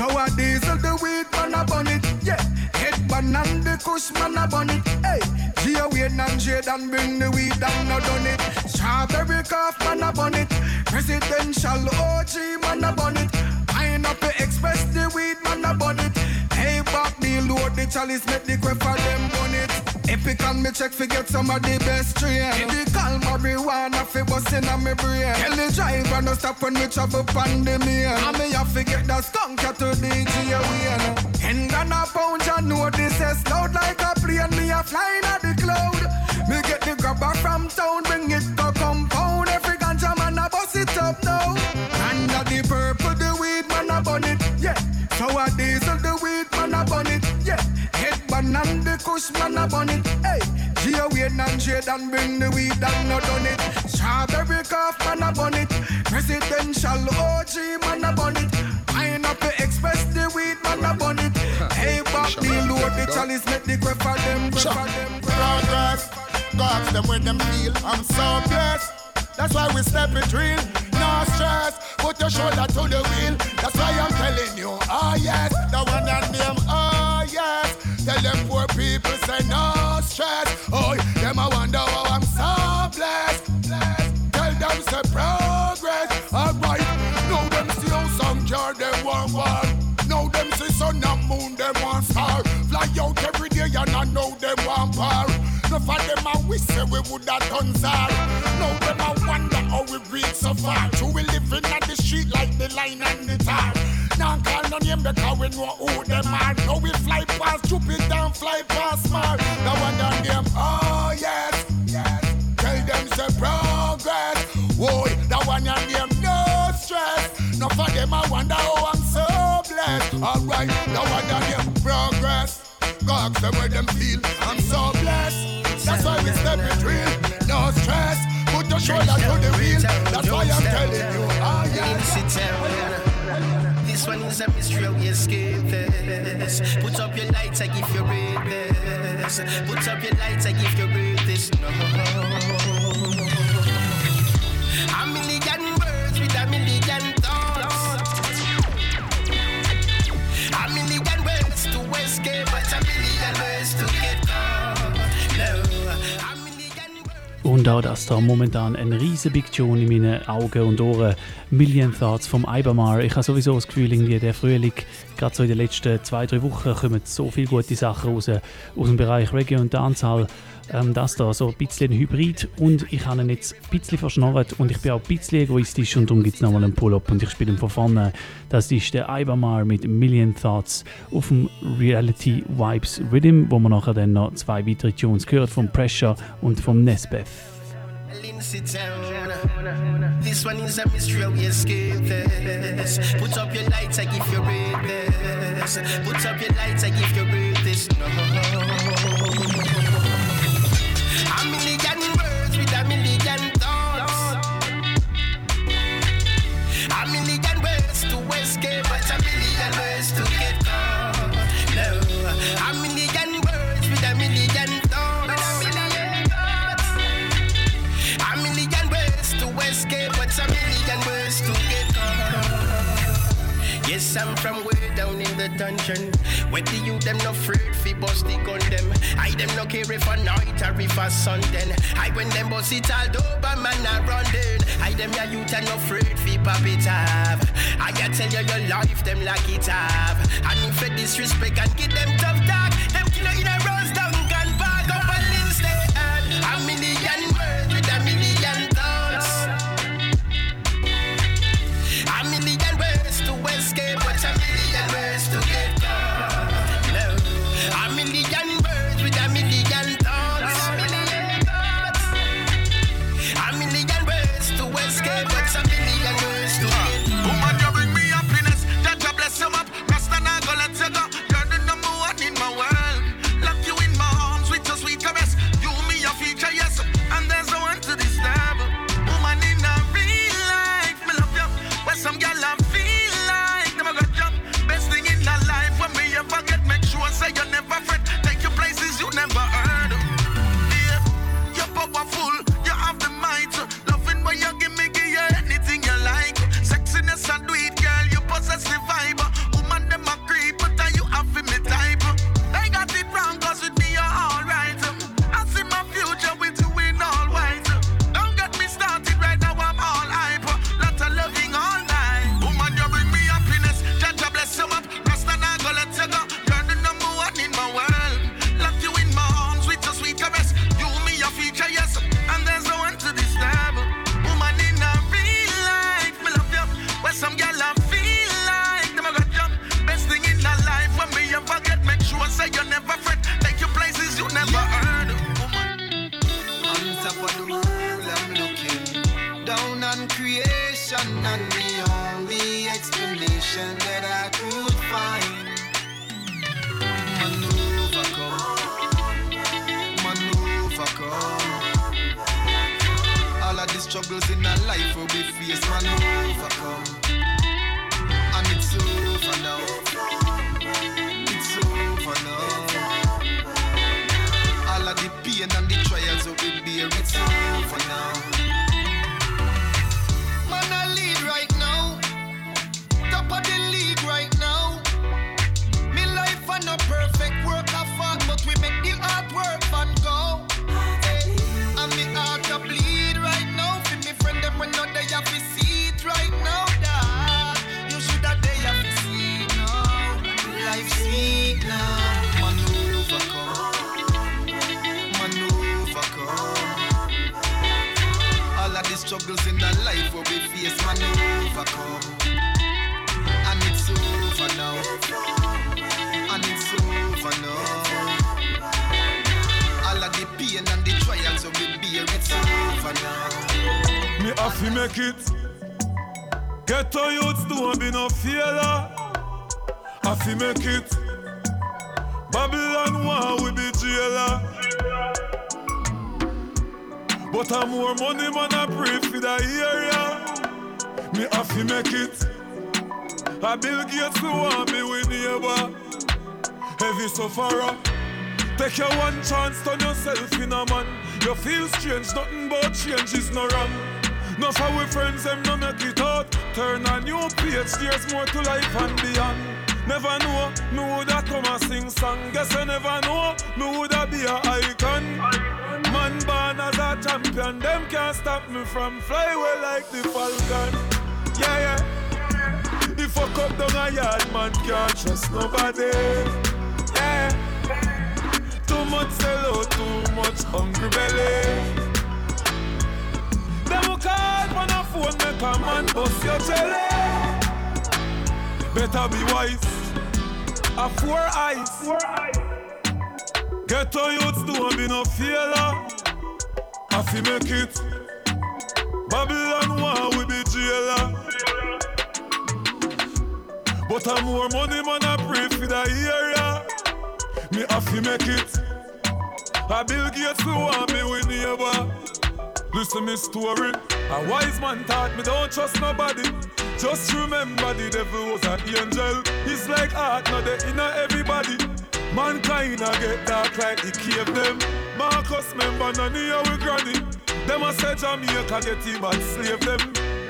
Speaker 30: Sour diesel, the weed man up on it, yeah. Headband and the kush man up on it, hey. Gia Wayne and Jade and bring the weed down, not done it. Strawberry cough man up on it. Presidential OG man up on it. Pineapple Express, the weed man up on it. Hey, back the load, the chalice make the quiff for them bun it. Epic and me check forget some of the best strain. Medical marijuana fi bustin' on me brain. Tell the driver no stop when me travel pandemic. And me I me have to get that skunk to DJ Wayne. And gonna pound ya know this is loud like a plane. Me a flying at the cloud. Me get the grabber from town, bring it to kush man a bun it, hey. Gia Wayne and Jade and bring the weed and not done it. Strawberry cough man a bun it. Presidential OG man a bun it. Pineapple Express, the weed man a bun it. Hey, back the load, the chalice make the quiff for them, quiff for them.
Speaker 25: Progress, go ask them where them feel. I'm so blessed. That's why we step it real. No stress, put your shoulder to the wheel. That's why I'm telling you, oh yes, the one and them, stress. Oh, them I wonder how I'm so blessed. blessed. Tell them say progress. Alright, now them see how some jar them want war. Now them see sun and moon them want star. Fly out every day and I know them want power. No for them I wish say we would have done czar. Now them I wonder how we reach so far. True we living on the street like the line and the tar. Now call no name because we know who them are. Now we fly past stupid and fly past smart. Now one on them, oh yes, yes. Tell them say progress. Whoa, that one on them no stress. No for them I wonder how I'm so blessed. Alright, that one on them progress. Go ask them where them feel. I'm so blessed. That's why we step it real. No stress. Put your shoulder to the wheel. That's why I'm telling you. Oh yeah.
Speaker 31: This one is a mystery we escape this. Put up your lights, I give you this. Put up your lights, I give you this. No. A million words with a million thoughts. A million ways to escape, but a million ways to
Speaker 5: Und auch das da momentan ein riesen Big Tune in meinen Augen und Ohren. Million Thoughts vom Ibamar. Ich habe sowieso das Gefühl, irgendwie der Frühling, gerade so in den letzten zwei, drei Wochen, kommen so viele gute Sachen raus aus dem Bereich Reggae und Dancehall. Ähm, das da so ein bisschen ein Hybrid und ich habe ihn jetzt ein bisschen verschnorrt und ich bin auch ein bisschen egoistisch und darum gibt es nochmal einen Pull-Up und ich spiele ihn von vorne. Das ist der Ibamar mit Million Thoughts auf dem Reality Vibes Rhythm, wo man nachher dann noch zwei weitere Tunes gehört, vom Pressure und vom Nesbeth.
Speaker 31: Lindsay Town. This one is a mystery we escape this. Put up your lights, I give you this. Put up your lights, I give you this. No. A million words with a million thoughts. A million ways to escape, but a million ways to get
Speaker 3: I'm from way down in the dungeon. Where the youth them no afraid fi bust the gun them. I them no care if a night or if a sun then. I when them bust it all over man a run then. I them ya youth are no afraid fi pop it have. I ya tell you your life them like it have. And if you disrespect and give them tough talk, them kill you in a
Speaker 13: creation, and the only explanation that I could find. Maneuver maneuver. All of the struggles in our life will be face, maneuver come. And it's over now. It's over now. All of the pain and the trials of we bear, it's over now. Have to
Speaker 32: make it. Get to youths don't be no failure. Have to make it. Babylon want we be jailer. But I'm more money man I pray for the area. Me have to make it. A Bill Gates want me with neighbor. Heavy sufferer. Take your one chance, turn yourself in a man. You feel strange, nothing but change is no wrong. No for we friends, them no make it out. Turn a new page, there's more to life and beyond. Never know, me woulda come and sing song. Guess I never know, me woulda be a icon. Man born as a champion, them can't stop me from fly away like the falcon. Yeah, yeah. If I come down a yard, man can't trust nobody. Yeah. Too much sell out, too much hungry belly. Them who call on a phone, make a man bust your jelly. Better be wise. A four eyes. Get to youths, don't be no failure. I fi make it. Babylon want we be jailer. But I'm more money man I pray for the area. Me have to make it. A Bill Gates who want me with neighbor. Listen me story. A wise man taught me don't trust nobody. Just remember the devil was an angel. He's like art, not the inner everybody. Mankind a get dark like the cave them. Marcus member none we granny. Them a say Jamaica get him bad slave them.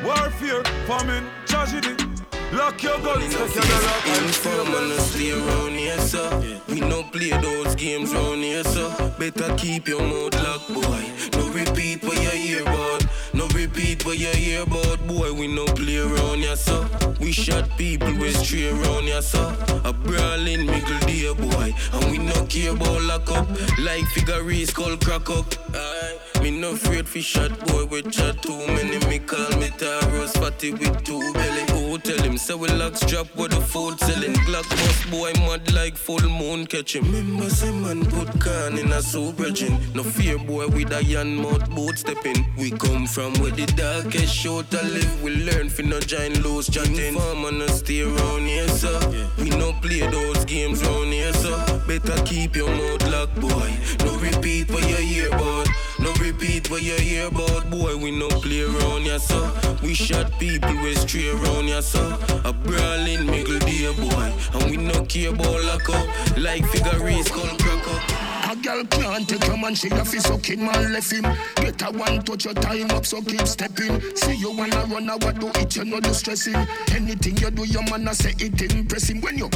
Speaker 32: Warfare, famine, tragedy. Lock your guns, take your lock and
Speaker 10: Inform and stay around here, sir. We no play those games round here, sir. Better keep your mouth locked, boy. No repeat what you hear about. No repeat what you hear about, boy. We no play around here, sir. We shot people with stray around here, sir. A brawling middle dear boy. And we no care about lock up. Like figure skull crack up. Aye. Me no afraid fi shot boy with chat too many. Me call me Taros fatty with two belly. Oh, tell him say we locks drop with the food selling. Glock bust boy mad like full moon catch him. Remember say man put can in a soup bridging. No fear boy with a yan mouth boot stepping. We come from where the darkest short to live. We learn fi no join loose chatting. Farm and stay around here sir. We no play those games round here sir. Better keep your mouth locked boy. No repeat what you hear about. No repeat what you hear about, boy. We no play around ya, so we shot people with stray around ya, so a brawling middle dear boy, and we no care about lock up like figure skull crack up.
Speaker 33: A girl can't take your man, she a fi sucking man left him. A one touch your time up, so keep stepping. See you wanna run, what do it, you know the stressing. Anything you do, your man a say it impressing. When you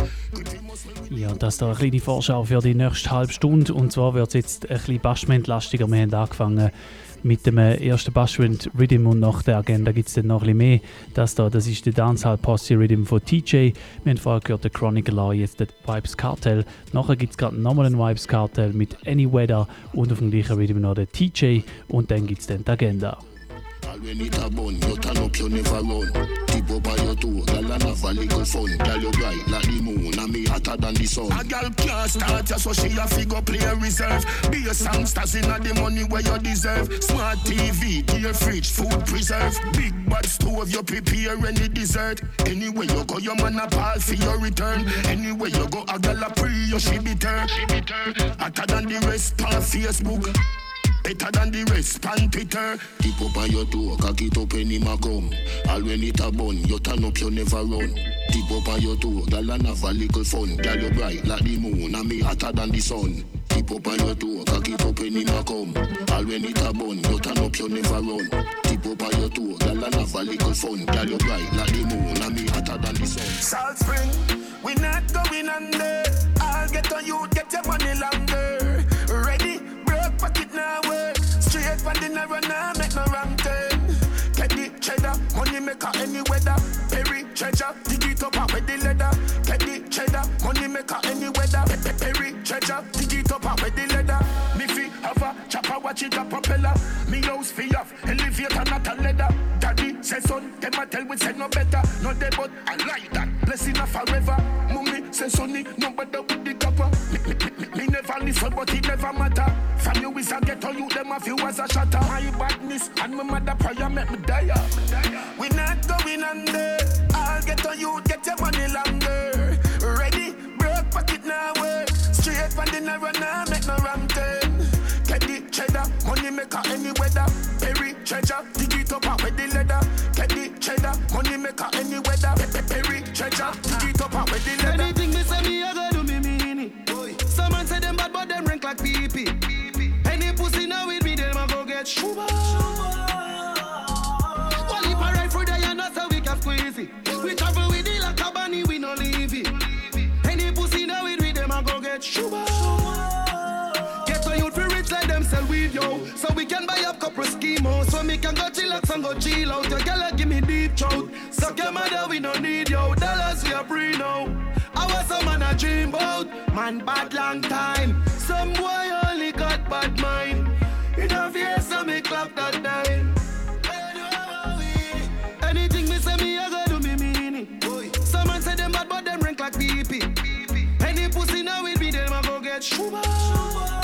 Speaker 5: Ja, das da eine kleine Vorschau für die nächste halbe Stunde. Und zwar wird es jetzt ein bisschen Bashment-lastiger. Wir haben angefangen mit dem ersten Bashment Rhythm und nach der Agenda gibt es dann noch ein bisschen mehr. Das da, das ist der Dancehall Posse Rhythm von TJ. Wir haben vorher gehört, der Chronicle jetzt der Vibes Cartel. Nachher gibt es gerade nochmal einen Vibes Cartel mit Any Weather und auf dem gleichen Rhythm noch der TJ. Und dann gibt es dann die Agenda.
Speaker 33: All when it a bun, you turn up, you never run. Tip up on your toe, girl and have a little fun. Girl you bright like the moon, and me hotter than the sun. A girl can't start ya, so she a figure play a reserve. Be a songsters inna the money where you deserve. Smart TV, gear fridge, food preserve. Big bad stove, you prepare any dessert. Anywhere you go, your man a pal for your return. Anywhere you go, a girl a pre, you she be turn. She be turn. Hotter than the rest on Facebook. Better than the rest, pan Twitter. Tip up on your toe, cock it up when him a come. All when it a bun, you turn up, you never run. Tip up on your toe, girl and have a little fun. Girl you bright like the moon, and me hotter than the sun. Tip up on your toe, cock it up when him a come. All when it a bun, you turn up, you never run. Tip up on your toe, girl and have a little fun. Girl you bright like the moon, and me hotter than the sun. Salt Spring, we not going under. I'll get on you, get your money longer. Now work. Straight from the narrow now, make no wrong turn. The cheddar, money maker any weather. Perry treasure, dig it up with the leather. The cheddar, money maker any weather. Pe- pe- Perry treasure, dig it up with the leather. Me fi have a chopper, watch it a propeller. Me house fi off, elevator not a leather. Daddy say son, them a tell we say no better. No they but I like that. Blessing a forever. Mummy say sonny, no better with the copper. Me, me, me, me never listen, but it never matter. From you is a ghetto, you them a few as a shatter. My badness and my mother prayer make me die. We not going under. I'll get on you, get your money longer. Ready, broke pocket now work. Straight from the narrow now, make no wrong turn. Get the cheddar, money maker any weather. Perry treasure, dig it up out with the leather. Get the cheddar, money maker any weather. Pe- pe- Perry treasure, dig it up out with the leather.
Speaker 30: Anything me say me, I go do me mean it. Some man say them bad, but them rank like pee pee. Any pussy now with me, them a go get shuba. Well, if I ride through there, you know so we can squeeze it. We travel with it like a bunny, we no leave it. Any pussy now with me, them a go get shuba. Get a youth for rich like them sell weed, yo. So we can buy up couple schemo. So me can go chillax and go chill out. Your girl give me deep throat. Suck your mother, we no need yo. Dollars we are free now. I was some man a dream about. Man bad long time. Some boy only got bad mind. Fear, so me clap that time. Anything me say me, I go do me mean it. Some man say them bad, but them rank like pee. Any pussy now with me, them a go get shuba.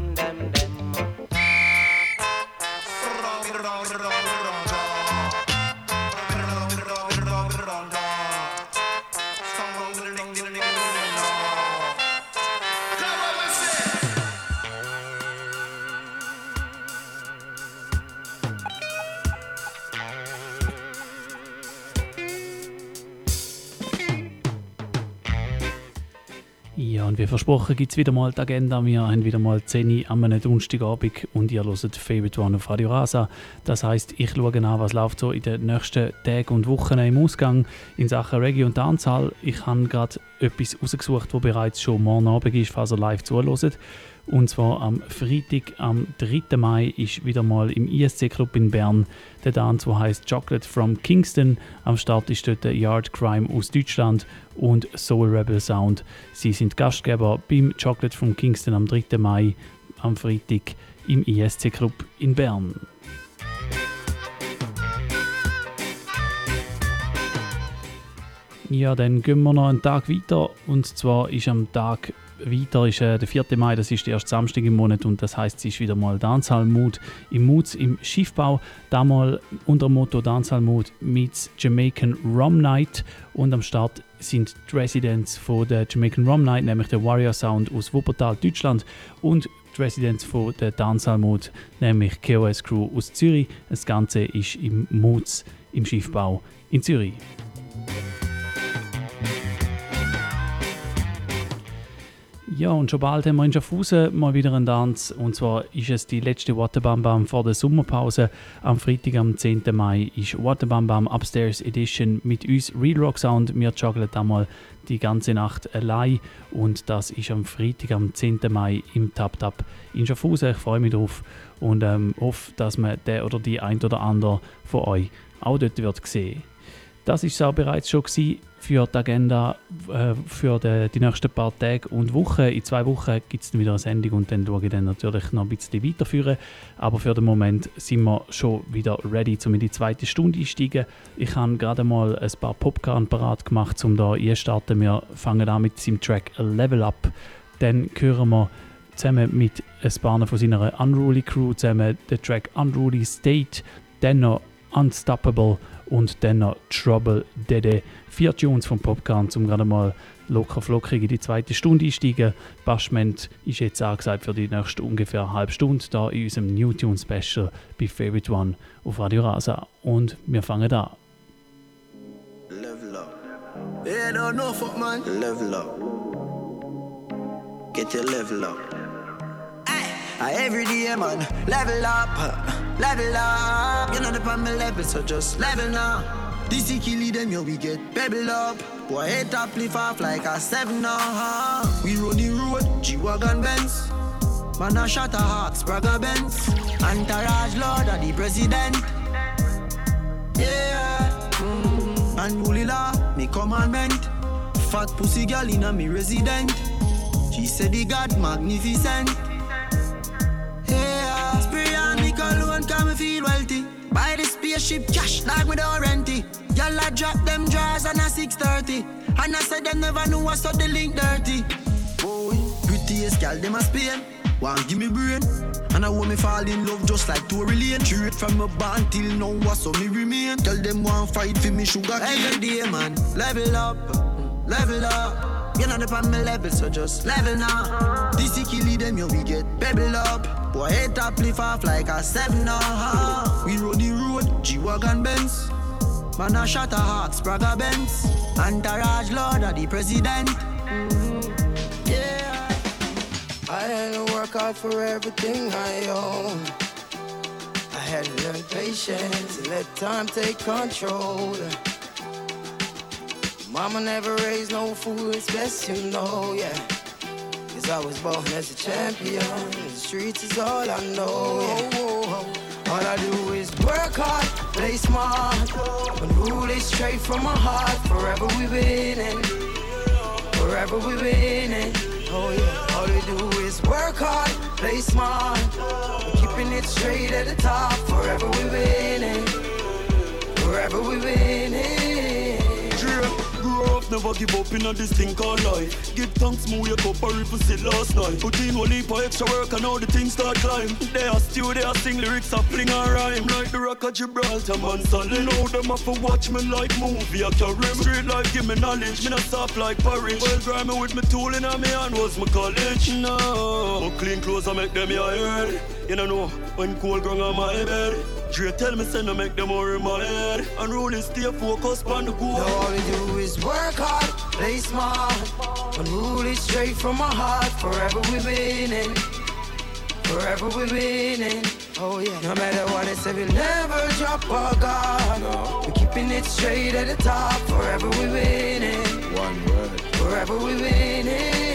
Speaker 5: Versprochen gibt es wieder mal die Agenda. Wir haben wieder mal 10 Uhr am Donnerstagabend und ihr hört Favorite One auf Radio Rasa. Das heißt, ich schaue an, was läuft so in den nächsten Tagen und Wochen im Ausgang in Sachen Reggae und Dancehall. Ich habe gerade etwas rausgesucht, das bereits schon morgen Abend ist, falls ihr live zuhört. Und zwar am Freitag, am 3. Mai, ist wieder mal im ISC Club in Bern der Dance, der heißt Chocolate from Kingston. Am Start ist dort der Yard Crime aus Deutschland und Soul Rebel Sound. Sie sind Gastgeber beim Chocolate from Kingston am 3. Mai, am Freitag im ISC Club in Bern. Ja, dann gehen wir noch einen Tag weiter. Und zwar ist am Tag weiter ist äh, der 4. Mai, das ist der erste Samstag im Monat und das heißt, es ist wieder mal Dancehall im Moods im Schiffbau. Damals unter dem Motto Dancehall meets Jamaican Rum Night und am Start sind die Residents von der Jamaican Rum Night, nämlich der Warrior Sound aus Wuppertal, Deutschland und die Residents von der Dancehall nämlich KOS Crew aus Zürich. Das Ganze ist im Moods im Schiffbau in Zürich. Ja, und schon bald haben wir in Schaffhausen mal wieder einen Tanz. Und zwar ist es die letzte Waterbam Bam vor der Sommerpause. Am Freitag, am 10. Mai, ist Waterbam Bam Upstairs Edition mit uns Real Rock Sound. Wir joggeln einmal die ganze Nacht allein. Und das ist am Freitag, am 10. Mai im Tap Tap in Schaffhausen. Ich freue mich drauf und ähm, hoffe, dass man der oder die ein oder andere von euch auch dort wird sehen. Das ist auch bereits schon für die Agenda äh, für die, die, nächsten paar Tage und Wochen. In zwei Wochen gibt es wieder eine Sendung und dann schaue ich dann natürlich noch ein bisschen weiterführen. Aber für den Moment sind wir schon wieder ready, um in die zweite Stunde einsteigen. Ich habe gerade mal ein paar Popcorn parat gemacht, um da einzustarten. Wir fangen an mit seinem Track Level Up. Dann hören wir zusammen mit ein paar von seiner Unruly Crew zusammen den Track Unruly State, dann noch Unstoppable und dann noch Trouble Dede. Vier Tunes vom Popcorn, um gerade mal locker flockig in die zweite Stunde einsteigen. Bashment ist jetzt angesagt für die nächste ungefähr eine halbe Stunde da in unserem New Tune Special bei Favorite One auf Radio Rasa. Und wir fangen an.
Speaker 25: Level up. Yeah, don't know fuck man. Level up. Get your level up. Hey. Every day, man, level up, level up. You know the my level, so just level now. This is kill them, yo, we get pebble up. Boy, head up, lift off like a seven now. We run the road, G-Wagon Benz. Man, a shot a heart, Spragga Benz. Entourage Lord the President. Yeah. Mm. And Ulila, me commandment. Fat pussy girl in a me resident. She said the God magnificent. Yeah. Spray on me cologne, come me feel wealthy. Buy the spaceship cash like me don't rent. Y'all I drop them drawers on a 630. And I said them never knew I saw the link dirty. Boy, prettiest girl them a Spain. Want give me brain. And I want me fall in love just like Tory Lane. Straight from my band till now, what's so me remain. Tell them want fight for me sugar cane. Every day, man, level up, level up. You know the on my level, so just level now. This is kill them, yo, we get pebble up. Boy, head up, lift off like a seven now. We G-Wagon Benz. Man, I shot a heart, Spragga Benz. Entourage Lord of the President. Yeah.
Speaker 34: I had to work hard for everything I own. I had to learn patience let time take control. Mama never raised no fool, it's best you know, yeah. Cause I was born as a champion, the streets is all I know, yeah. All I do is work hard, play smart. When rule is straight from my heart, forever we winning. Forever we winning. Oh yeah. All we do is work hard, play smart. We're keeping it straight at the top, forever we winning. Forever we winning.
Speaker 32: Up never give up in a this thing called life. Give thanks, move your cup, or if see last night. Put in one heap of extra work and all the things start climb. They are still, they are sing lyrics, are fling and rhyme. Like the rock of Gibraltar, man, solid. Know them have to watch me like movie. I carry street life, give me knowledge. Me not soft like porridge. Well, grimy with me tool in my hand was my college. No, but clean clothes, I make them your head. You know when cold ground on my bed. Dre tell me, say no make them more in my head. And really stay focused on the goal.
Speaker 34: Now all we do is work hard, play smart. And rule it straight from my heart. Forever we winning. Forever we winning. Oh yeah. No matter what they say, we'll never drop our guard. No. We're keeping it straight at the top. Forever we winning.
Speaker 35: One word.
Speaker 34: Forever we winning.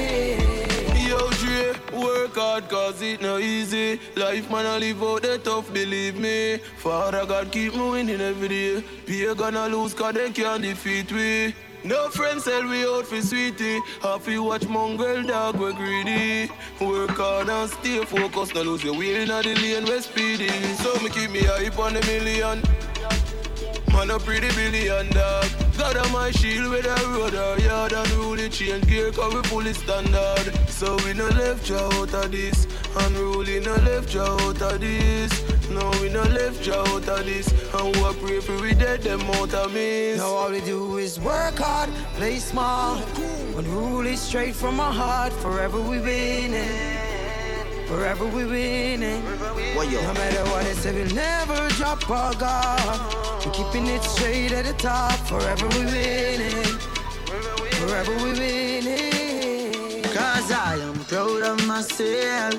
Speaker 36: Work hard cause it no easy. Life man, I live out the tough, believe me. Father God keep me winning every day. Peer gonna lose cause they can't defeat we. No friends sell we out for sweetie. Happy watch mongrel dog, we greedy. Work hard and stay focused, no lose your wheel in the lane, we speedy. So me keep me hype on the million. Man a pretty billion dog God on my shield with a road or yard And rule change gear cause we fully standard So we no left you out of this Unruly no left you out of this No we no left you out of this And we pray for we dead them out of miss
Speaker 34: Now all we do is work hard, play smart. And rule it straight from our heart. Forever we winning. Forever we winning. No matter what they say, we'll never drop our guard. We're keeping it straight at the top. Forever we winning. Forever we winning.
Speaker 4: Cause I am proud of myself.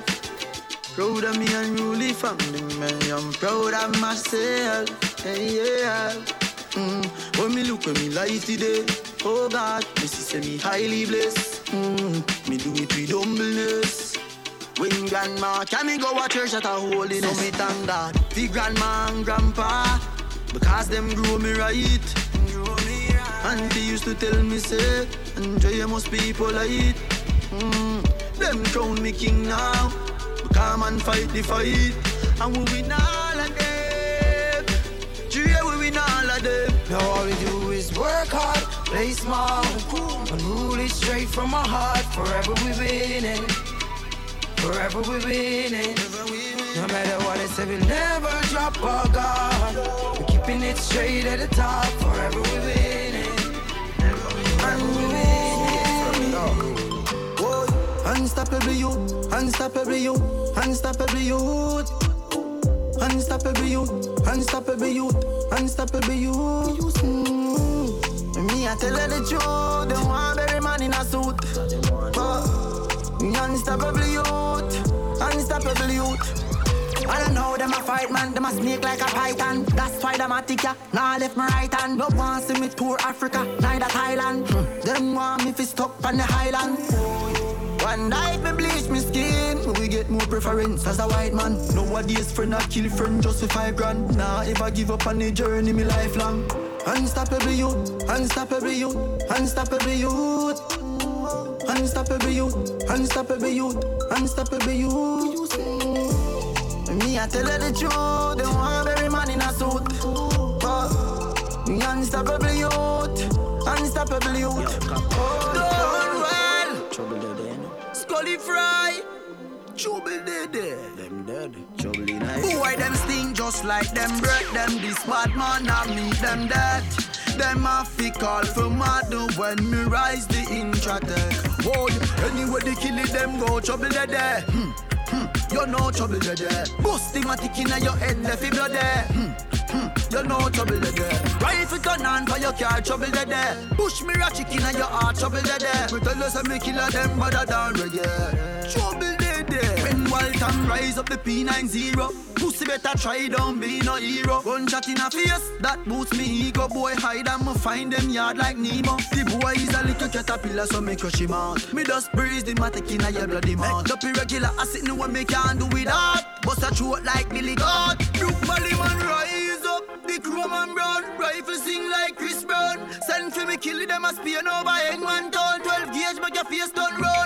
Speaker 4: Proud of me unruly family man. I'm proud of myself. Hey, yeah. Mm. When me look when me life today, oh God, me see say me highly blessed. Mm. Me do it with humbleness. When grandma can me go a church at a holiness, so me thank God. The grandma and grandpa, because them grew me right. and Auntie used to tell me say, enjoy you must be polite. Mm. Them crown me king now, come and fight the fight, and we win all of them. Three we win all of them.
Speaker 34: Now all we do is work hard, play smart. And rule it straight from our heart. Forever we winning. Forever we winning. No matter what they say, we'll never drop our guard. We're keeping it straight at the top. Forever we winning. Forever we winning.
Speaker 4: Unstoppable youth, unstoppable youth, unstoppable youth. Unstoppable youth, unstoppable youth, unstoppable youth. Mm. Me, I tell her the truth. Don't want every man in a suit. But unstoppable youth, unstoppable youth. I don't know them a fight man, them a snake like a python. That's why them a tick ya, now left me right hand. No want see me tour Africa, neither Thailand. Hmm. Them want me fi stuck on the highland. One night me bleach me skin, we get more preference as a white man. Nowadays friend a kill friend just for five grand. Nah, if I give up on the journey, me lifelong. Unstoppable youth, unstoppable youth, unstoppable youth. Unstoppable youth, unstoppable youth, unstoppable youth. Me, I tell her the truth. Don't want every man in a suit. But me unstoppable youth, unstoppable youth. Done well.
Speaker 32: Trouble dead, no?
Speaker 4: Scully fry. Trouble dead there.
Speaker 32: Them dead. Trouble in.
Speaker 4: Boy, them sting just like them bread. Them this bad man, I meet them dead. Them a fi call for mother when me rise the intratech. Boy, anyway they kill it, them go trouble dead there. Hmm. Hmm. You know trouble dead there. Busting-matic inna your head, left it blood there. Hmm. Hmm. You know trouble dead there. Rifle turn on for your car, trouble dead there. Push me ratchet inna your heart, trouble dead there. Me tell you say me killer them better than reggae. Trouble there. Rise up the P90. Pussy better try, don't be no hero. Gunshot in a face, that boosts me ego. Boy hide and me find them yard like Nemo. The boy is a little caterpillar, so me crush him out. Me just breeze the matic in a your bloody mouth. Up irregular, I sit no what me can do without. Bust a throat like Billy God. Brook Valley man rise up. The chrome and brown rifle sing like Chris Brown. Send for me kill them a spear over Hangman Town. 12 gauge make your face done run.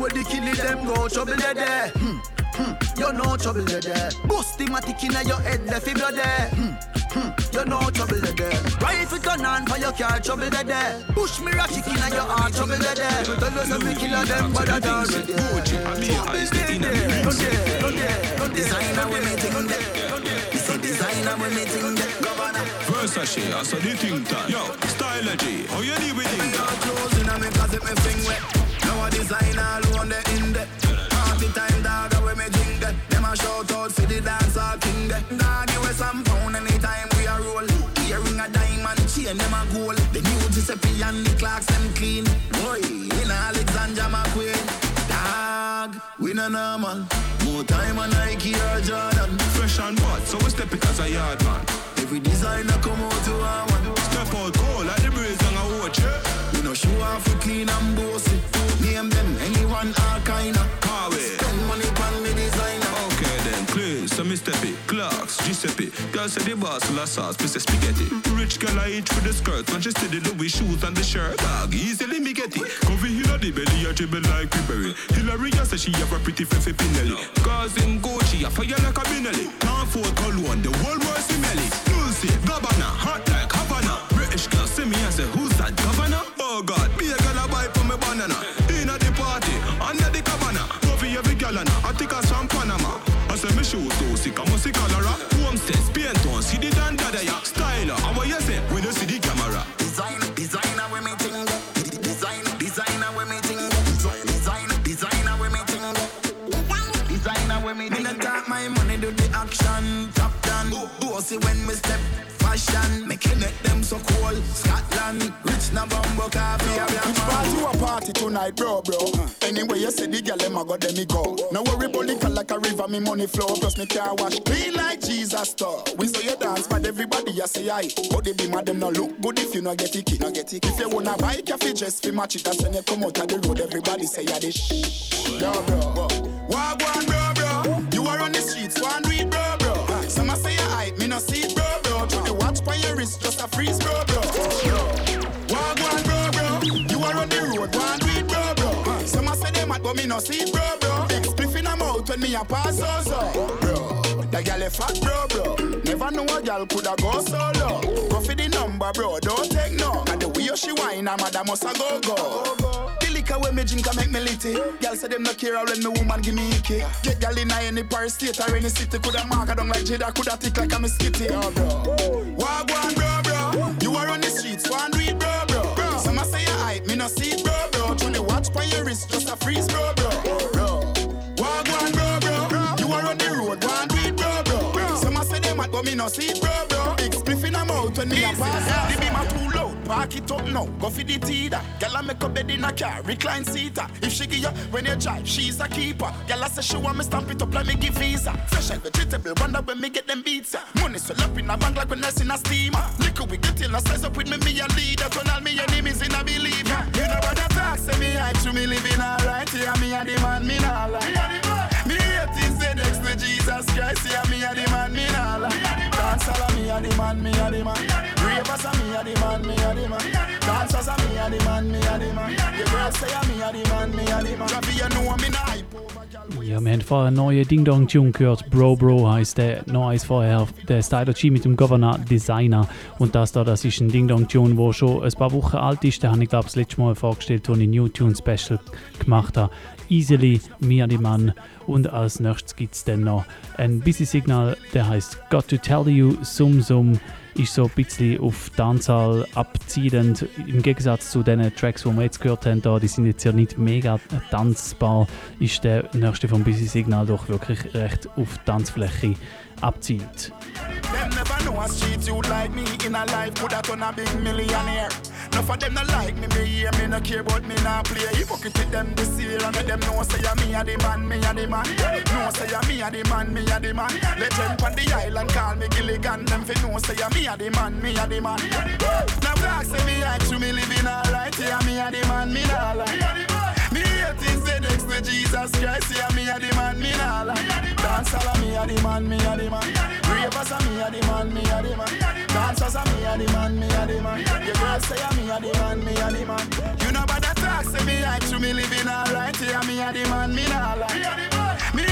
Speaker 4: Boy, anyway they kill them go trouble they there. Hmm. Hmm. You know trouble they there. Busting-matic inna your head, left it blood there. Hmm.
Speaker 37: Hmm, you know trouble the there. Rifle gun on for your car, trouble the there. Push me rock chicken in your heart, trouble the there. Tell us that we kill them, but I don't ready. Trouble the there, no there, no there, no there. Designer when me think there. It's a designer when me think there.
Speaker 38: Versace, I saw the thing time. Yo, Style G, how you deal with
Speaker 37: Me
Speaker 38: it?
Speaker 37: got clothes in a closet, me fling wet. Now a designer alone the in there. Party time dog, when me drink that. Them a shout out for the dancer king there. Dog, us some pound anytime we a roll. Earring a diamond chain, them a gold. The new Giuseppe and the Clarks them clean. Boy, in Alexander McQueen. Dog, we no normal. More time on Nike or Jordan.
Speaker 38: Fresh and hot, so we step it as a yard man.
Speaker 37: Every designer come out to our one.
Speaker 38: Step out cold like the breeze and a watch it.
Speaker 37: We no show off we clean and bossy.
Speaker 38: Step. Clarks, Giuseppe. Girl say the boss la sauce, of spaghetti. Rich girl I eat for the skirt, when she see the Louis shoes and the shirt. Dog, easily me get it. Coffee in the belly, I dribble like Pibberry. Hillary, I say she have a pretty fefe Pinelli. Cause in Gucci, I fire like a Benelli. Can't afford the world smell it. Lucy, Gabbana, hot like Havana. British girl see me and say, who's that governor? Oh God, be a girl I buy for me banana. In at the party, under the cabana. Coffee every girl and I think I from shoes too sick, I must see cholera. Homestead, paint on, see the dandada ya. Styler, how what you say? When you see the camera.
Speaker 37: Designer, designer when me ting that. Designer, designer when me ting that. Designer, designer when me ting that. Designer when me ting that. Me not talk my money do the action. Top down, bossy when me step. Fashion, me connect them so cool. Scotland, rich na bumbo coffee.
Speaker 39: Which part you a party tonight, bro, bro? Uh-huh. Anyway, you say the girl them a go, them me go. No worry, political like a river, me money flow. Plus me car wash clean like Jesus store. We say you dance, but everybody you say aye. But the beam of them no look good if you no get it, no get it. If you wanna buy coffee, just fi match it. That's when you come out of the road, everybody say yeah, this. Yo, bro, Wagwan, bro, bro. You are on the streets, one read, bro, bro. Some a say you hype, me no see it, bro, bro. Through the watch by your wrist, just a freeze, bro, bro. Bro, bro. The road, one read, bro, bro. Some a say them at, but me no see it, bro, bro. Big spliff in a mouth when me a pass, so, so. Bro, the gal a fat, bro, bro. Never know a gal coulda go solo. Go for the number, bro, don't take no. And the way she whine, a mother must a go, go. The liquor when me drink a make me litty. Gal say them no care how when me woman give me icky. Get gal in a any Paris state or any city. Coulda mark her down like Jada, coulda tick like a mosquito. Yo, bro. Wagwan, bro, bro. You are on the streets, one read, bro. No see it, bro, bro. Through the watch by your wrist, just a freeze, bro, bro. Bro. Wagwan, bro, bro. You are on the road, one read, bro, bro. Some a say them at, but me no see it, bro, bro. Big spliff in a mouth when me a pass. Park it up now. Go for the teeter. Girl a make a bed in a car, recline seater. If she give you when you drive, she's a keeper. Girl a say she want me stamp it up like me give visa. Fresh like vegetable, wonder when me get them beats. Money swell up in a bank like when I in a steamer. Liquor we get in a size up with me, me a leader. Turn all me enemies in a believer. You know what I talk, say me hype to me living alright. Yeah, me a the man, me nah lie. Me hate is the next to Jesus Christ. Yeah, me a the man, me nah lie. Dance all me a the man, me a the man. Ravers a me a the man, me a the man. Dancers a me a the man, me a the man. The girls say a me a the man, me a the man. Rabbi, you know me nah hype gal.
Speaker 5: Ja, wir haben vorher einen neuen Ding Dong Tune gehört. Bro Bro heißt der. Noch eins vorher, der Styler G mit dem Governor Designer. Und das da, das ist ein Ding Dong Tune, der schon ein paar Wochen alt ist. Den habe ich, glaube ich, das letzte Mal vorgestellt, als ich New Tune Special gemacht habe. Easily, Mia die Mann. Und als nächstes gibt es dann noch ein Busy Signal, der heißt Got to Tell You Sum Sum. Ist so ein bisschen auf Anzahl abzielend. Im Gegensatz zu den Tracks, die wir jetzt gehört haben, da, die sind jetzt ja nicht mega tanzbar, ist der nächste vom Busy Signal doch wirklich recht auf Tanzfläche abzielt.
Speaker 39: Them never know a street youth like me in a life could have turn a big millionaire. Enough of them not like me, me hear me no care but me not play. Hypocrite with them this year and let them know say me a the man, me a the man. No say me a the man, me a the man. Legend on the island call me Gilligan. Them fi know say me a the man, me a the man. Now black say me hype to me living alright. Yeah, me a the man, me not lie. Me hate is the next to Jesus Christ. Yeah, me a the man, me not lie. Dance all me a the man, me a the man. Ravers a me a the man, me a the man. Dancers a me a the man, me a the man. The girls say a me a the man, me a the man. You know about the talk, say me hype to me living alright. Yeah, me a the man, me not lie. Me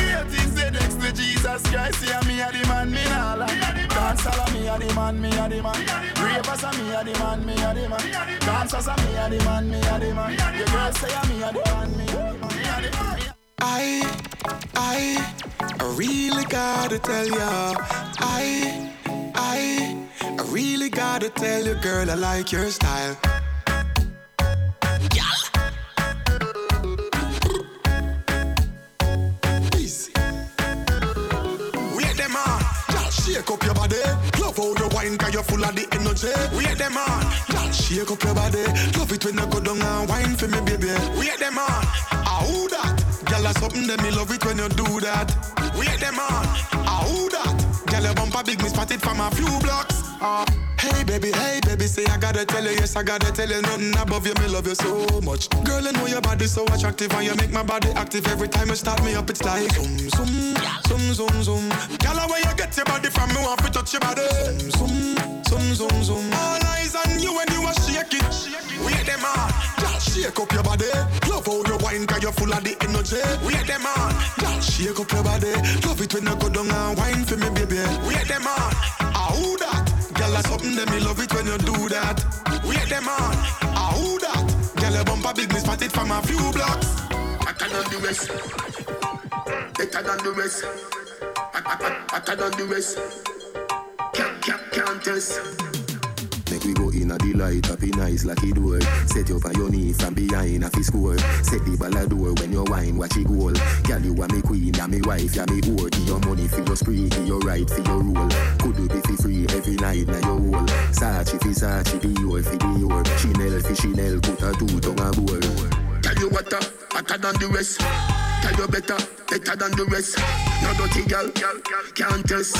Speaker 39: next to Jesus Christ. Yeah, me a the man, me not lie. Dance all me a the man, me a the man. Ravers a me a the man, me a the man. Dancers a me a the man, me a the man. The girls say a me a the man. Me a the man.
Speaker 38: I, I, I really gotta tell ya. I, I, I really gotta tell you, girl, I like your style. Shake up your body. Love how you wine, cause you're full of the energy. We Wait them on, y'all shake up your body. Love it when you go down and wine for me, baby. We Wait them on, ah who that? Girl, that's something that me love it when you do that. We Wait them on, ah who that? Girl, your bumper big, me spotted from a few blocks. Ah. Hey baby, hey baby, say I gotta tell you, yes I gotta tell you, nothing above you, me love you so much. Girl, I know your body so attractive and you make my body active every time you start me up. It's like zoom, zoom, zoom, zoom, zoom. Girl, where you get your body from, me want to touch your body. Zoom, zoom, zoom, zoom. zoom. All eyes on you when you a shake it. Wait them on, girl, shake up your body. Love how you wine, cause you're full of the energy. Wait them on, girl, shake up your body. Love it when you go down and wine for me, baby. Wait them on? Girl, that's something that me love it when you do that. Wait them on, ah who that? Girl, your bumper big, me spotted from a few blocks.
Speaker 33: Better than the rest. Better than the rest. Better than the rest. Can't, can't, can't test. Make we go in a delight, happy nice like it door. Set you up on your knee from behind a fi score. Set the ball a door when you wine, watch it goal. Girl, you are me queen, ya me wife, ya me whore. Give your money for your spree, give your right for your rule. Could do be fi free every night na your whole. Sachi fi Sachi, Dior fi Dior. Chanel fi Chanel, put a two tongue a bowl. Tell you what, uh, hotter than the rest. Tell you better, better than the rest. No dirty girl, can't test.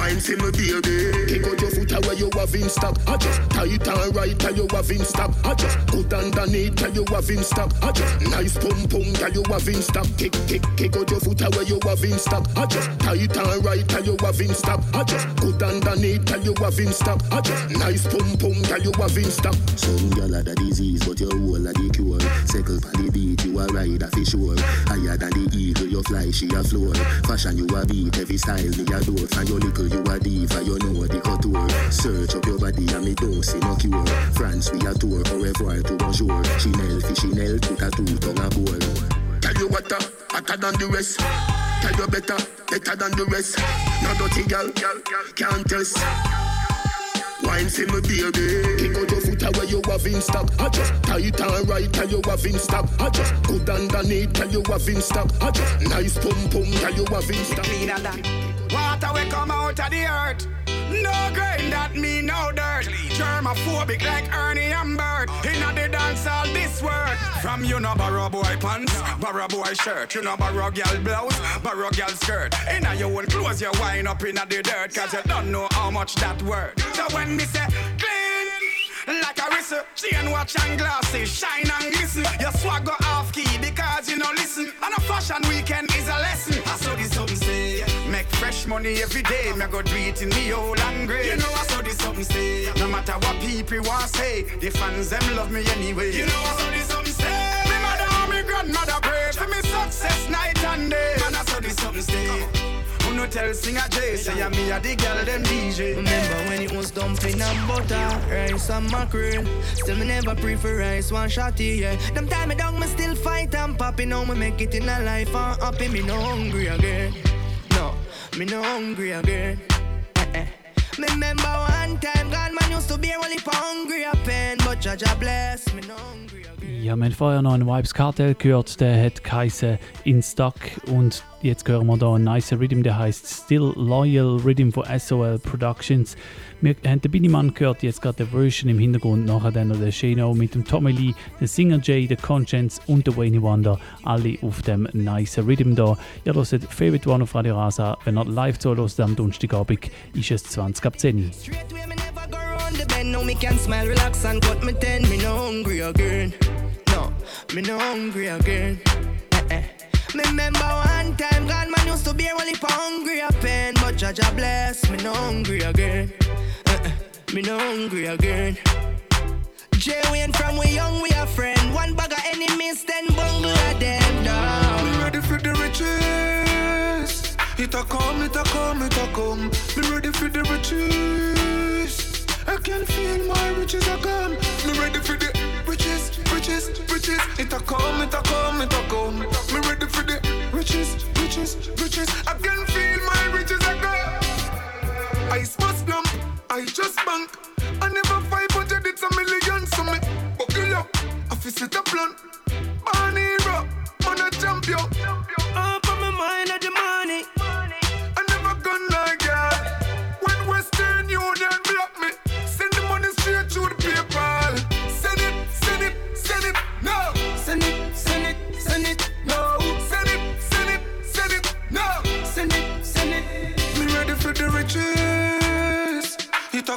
Speaker 33: Wine for me baby. Kick out your foot where you have in stock. I just tight and right tell you have in stock. I just good underneath tell you have in stock. I just nice pum pum tell you have in stock. Kick kick kick out your foot where you have in stock. I just tight and right tell you have in stock. I just good underneath tell you have in stock. I just nice pum pum tell you have in stock. Some gyal had a disease but your whole a the cure. Circle on the beat you a ride a fi sure. Higher than the eagle you fly she a floor. Fashion you a beat every style me door. From your little you a diva, you know the couture. Search up your body and me don't see no cure. France we a tour, au revoir to bonjour. Chanel Chanel, tout a tout tongue a bowl. Tell you what, uh, hotter than the rest. Tell you better, better than the rest. No dirty girl, can't test. Wine for me baby Kick out your foot where you have in stock I just tight and right tell you have in stock I just good underneath tell you have in stock I just nice pum pum tell you have in stock
Speaker 40: water we come out of the earth. No grain that mean no dirt. Germophobic like Ernie and Bert. Inna the dance all this word. From you know borrow boy pants, borrow boy shirt. You know borrow girl blouse, borrow girl skirt. Inna your own clothes you wind up inna the dirt. Cause you don't know how much that word. So when me say clean like a whistle. Chain watch and glasses, shine and glisten. Your swag go off key because you know listen. On a fashion weekend is a lesson. I saw this something fresh money every day. Me go do it in the old and grey. You know I saw this something say. No matter what people want say, the fans them love me anyway. You know I saw this something say. Me mother and me grandmother pray for me success night and day. Man I saw this something say. Who no tell singer J say I'm me a the girl them DJ.
Speaker 41: Remember when it was dumpling and butter, rice and mackerel. Still me never prefer rice, one shotty, yeah. Them time me down, me still fight and popping. Now me make it in a life and happy. Me no hungry again. Me no hungry again. Eh, eh. Me remember one time, God man used to be only for hungry a pen, but Jaja bless me no hungry.
Speaker 5: Ja, wir haben vorher noch einen Vibes Cartel gehört, der hat geheißen In Stock und jetzt hören wir hier einen nice Rhythm, der heißt Still Loyal Rhythm von SOL Productions. Wir haben den Biniman gehört, jetzt gerade der Version im Hintergrund, nachher dann noch der Shano mit dem Tommy Lee, der Singer Jay, der Conscience und der Wayne Wonder, alle auf dem nice Rhythm da. Ihr hört Favorite One auf Radio Rasa, wenn ihr live zuhört am Donnerstagabend, ist es 20 ab 10
Speaker 41: on the bend, now me can smile, relax and cut me ten. Me no hungry again. Me no hungry again. Eh, eh. Me remember one time, God man used to be only for hungry a pen, but Jaja bless me no hungry again. Eh. Me no hungry again. Jay Wayne from we young, we a friend. One bag of enemies, then bungle of them down.
Speaker 32: Me ready for the riches.
Speaker 42: It a come, it a come, it a come. Me ready for the riches. I can feel my riches are come. Me ready for the riches, riches. It a come, it a come, it a come. Me ready for the riches, riches, riches. I can feel my riches are come. I must lump, I just bank. I never 500, it's a million, so me buckle up. I feel set a plan. Man hero, man a champion.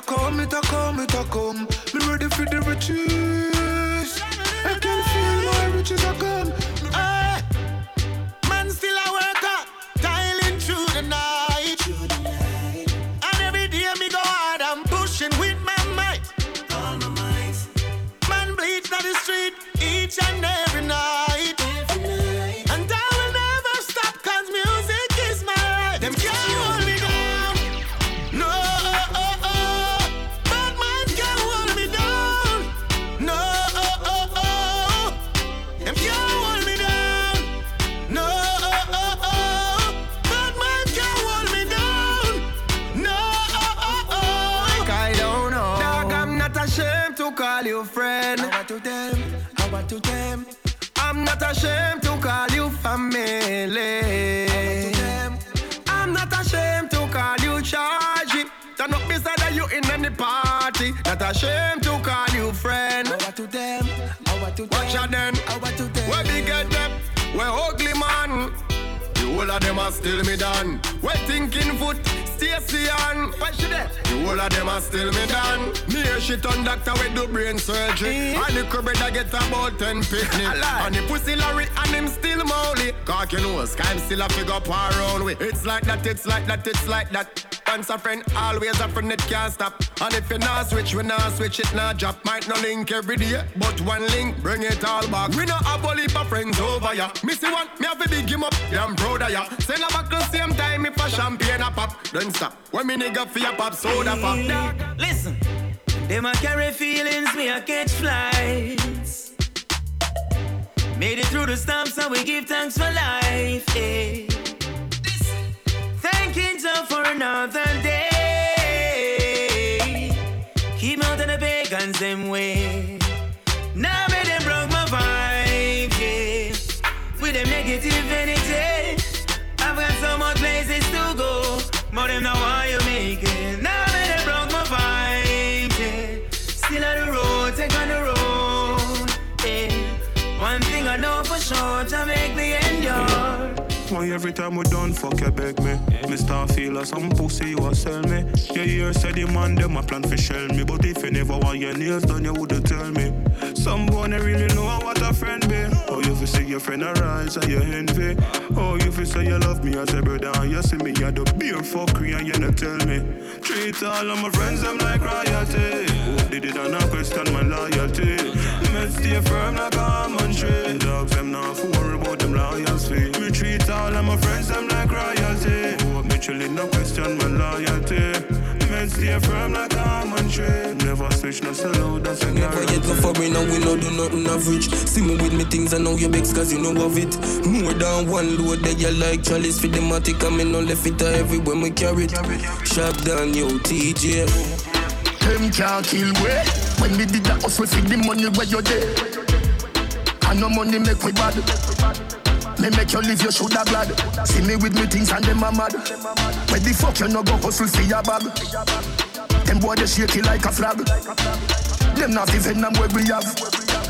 Speaker 42: A come, it a
Speaker 4: How to them?
Speaker 3: I'm not ashamed to call you family. I'm not ashamed to call you charge. Turn up beside of you in any party. Not ashamed to call you friend.
Speaker 4: How about to them? How about to them?
Speaker 3: Watch out then.
Speaker 4: How about to them?
Speaker 3: Where we get them? Where ugly man? The whole of them are still me done. Where thinking foot? Stacy on. Where she there? The whole of them are still me done. Me hear she turn doctor with do brain surgery. Eh? And the brother get about 10 picnic. And the pussy Larry and him still molly. Cock you know, I'm still a figure par around with. It's like that, it's like that, it's like that. Once a friend, always a friend, it can't stop. And if you not switch, we not switch it, not drop. Might not link every day, but one link, bring it all back. We not have a heap of friends over ya. Missy one, me have to big him up, yeah, I'm proud of ya. Send a back the same time if a champagne a pop. Don't stop, when me nigga for ya pop soda pop.
Speaker 4: Dog, listen. Them a carry feelings, me a catch flights. Made it through the storm, so we give thanks for life. Yeah. Thanking God for another day. Keep of the pagans them way. Now me them broke my vibe, yeah. With them negative energy, I've got so much places to go. More them know why you make it. Now me them broke my vibe, yeah. Still on the road, take on the road, yeah. One thing I know for sure, to make me.
Speaker 42: Why every time we done fuck you beg me. Me start feel some pussy you a sell me. Yeah, You say the man them a plan for shell me. But if you never want your nails done you woulda tell me. Some boy they really know what a friend be. Oh you fi see your friend a rise and you envy. Oh you fi say you love me as a brother And you see me a the beer fuckery and you not tell me. Treat all of my friends them like royalty. Who did it and I question my loyalty Me stay firm like a almond tree Dogs them not for worry about them loyalty We treat all of my friends them like royalty Who me chillin' no question my loyalty Men stay firm like a almond tree Never switch no sell out that's a
Speaker 10: Never yet go for me now, we no do nothing average. See me with me things, I know you vex cause you know of it. More than one load that you like chalice for the matic, and me no left it uh, everywhere we carry it. Shop down, yo, TJ.
Speaker 33: Them can't kill we. When we did that hustle for the money where you there And no money make we bad. Me make you live, you shoulda glad. See me with me things and them a mad. Where the fuck you no go hustle for your bag? Them boy they it like a flag. Them not the venom where we have.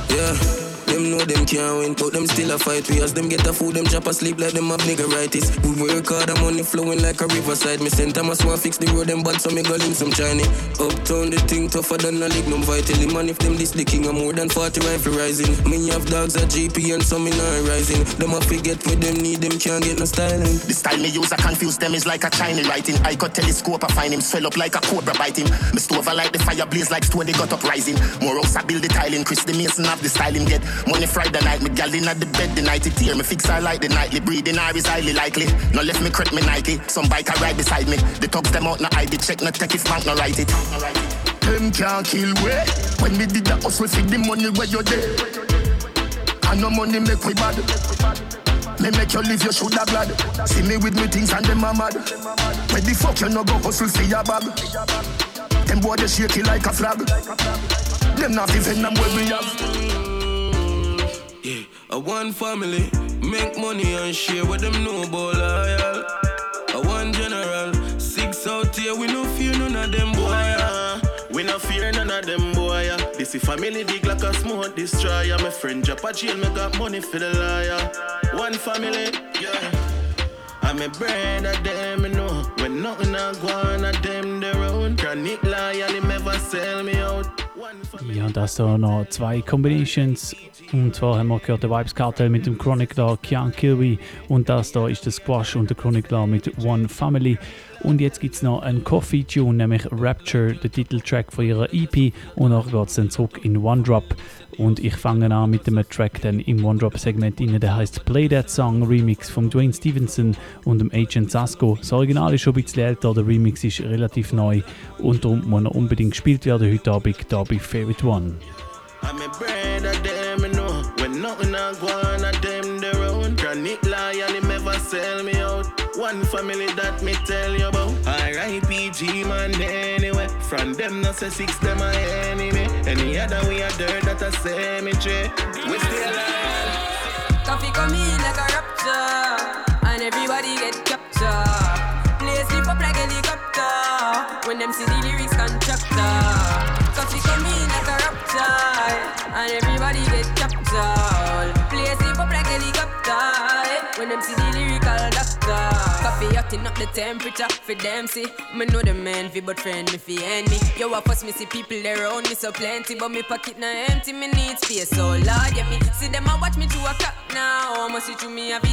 Speaker 10: Yeah. Them know them can't win, but them still a fight. We as them get a food, them chop asleep like them have niggeritis. We work hard, the money flowing like a riverside. Me send them a small fix the road, them bad, so me go link some Chinese. Uptown, the thing tougher than a lignum vitae. Man, if them this the king, I'm more than 40 rifle rising. Me have dogs at GP and some in not rising. Them a forget what them need, them can't get no styling.
Speaker 33: The style me use, I confuse them is like a Chinese writing. I got telescope, I find him swell up like a cobra biting. Me stove I like the fire blaze like stone, they got up rising. More house I build the tiling. Chris the Mason have the styling get. Money Friday night, me gal in at the bed the night it tear me fix her like the nightly breathing her is highly likely. No left me crack me Nike, some bike a ride beside me. The thugs them out no ID check no take if bank no write it. Them can't kill we. When we did the hustle for the money where you're there. I no money make we bad. Me make you live, you should have glad. See me with me things and them are mad. Where the fuck you no go hustle for your bag? Them boy they shaky like a flag. Them not even them where we have.
Speaker 10: A one family, make money and share with them no about loyal. A one general, six out here, we no fear none of them boy.
Speaker 43: Uh, we no fear none of them boy. uh. This is family big like a smoke destroyer. My friend drop a jail, me got money for the liar. One family, yeah. I'm a brand of them, you know. When nothing I go on, of them their own. Chronic liar, they never sell me out.
Speaker 5: Ja, und das da noch zwei Combinations. Und zwar haben wir gehört, der Vibes Cartel mit dem Chronicler Kian Kirby und das da ist der Squash und der Chronicler mit One Family. Und jetzt gibt es noch einen Coffee-Tune, nämlich Rapture, der Titeltrack von ihrer EP. Und nachher geht es dann zurück in One Drop. Und ich fange an mit dem Track dann im One Drop Segment rein, der heißt Play That Song Remix von Dwayne Stevenson und dem Agent Sasko. Das Original ist schon ein bisschen älter, der Remix ist relativ neu und darum muss er unbedingt gespielt werden heute Abend hier bei Favorite One.
Speaker 43: I'm a brand of them, you know. When nothing I go on, of them their own. Chronic liar, they never sell me out. One family that me tell you about. R.I.P.G. man anyway. From them not say six them my enemy. Any other we are dirt that a cemetery. We stay alive.
Speaker 22: Koffee come in like a rapture, and everybody get captured. Play slip up like helicopter when them see the lyrics constructor. Koffee come in like a rapture, and everybody get captured. Play slip up like helicopter when them see the lyrical Koffee hotting up the temperature for them see. Me know the man fi but friend me fi enemy. Yo, I first me see people there around me so plenty, but me pocket na empty. Me need space so large, yeah me see them a watch me to a clock now. I'ma see through me a for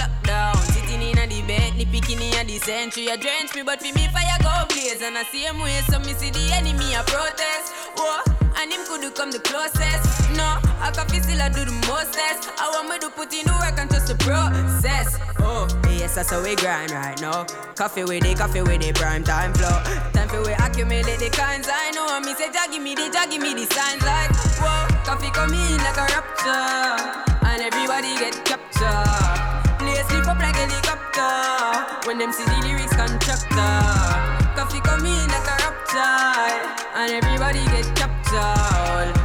Speaker 22: lockdown. Sitting in a the bed, ni picking in a the century. A drench me, but for me fire go blaze and I same way. So me see the enemy a protest. Whoa, and him could come the closest. No, I can feel still I do the mostest. I want me to put in the work and trust the process. Oh, yes, that's how we grind right now. Koffee with it, Koffee with it, prime time flow. Time for we accumulate the kinds I know. Me say, Jaggy me, the Jaggy me, the signs like, whoa, Koffee come in like a rapture. And everybody get captured. Play sleep up like a helicopter. When them see the lyrics constructor. Koffee come in like a rapture. And everybody get captured.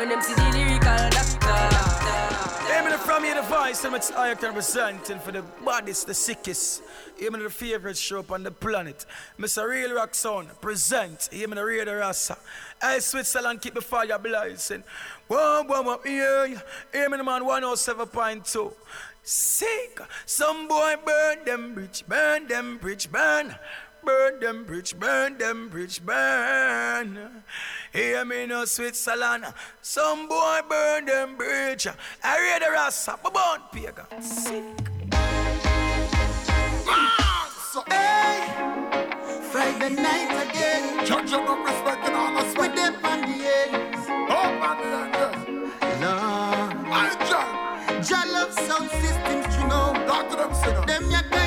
Speaker 22: When them see the lyrical doctor.
Speaker 4: Aiming from here the voice, and it's I representing for the baddest, the sickest. Aiming the favorite show up on the planet. Mr. Real Rock Sound present. Aiming the Radio Rasa. Hey, Switzerland, keep the fire blazing. Whoa, whoa, whoa, yeah. Aiming the man 107.2. Sick. Some boy burn them bridge, burn them bridge, burn. Burn them bridge, burn them bridge, burn. Hear me no Switzerland. Some boy burn them bridge. I read the rasa, but born pagan. Sick.
Speaker 30: So, hey, Friday night again.
Speaker 42: Judge you not respecting all us.
Speaker 30: With them on the ends.
Speaker 42: Oh, man, yeah,
Speaker 30: Lord.
Speaker 42: I judge.
Speaker 30: Jah love sound systems, you know.
Speaker 42: Talk to them, singer.
Speaker 30: Them ya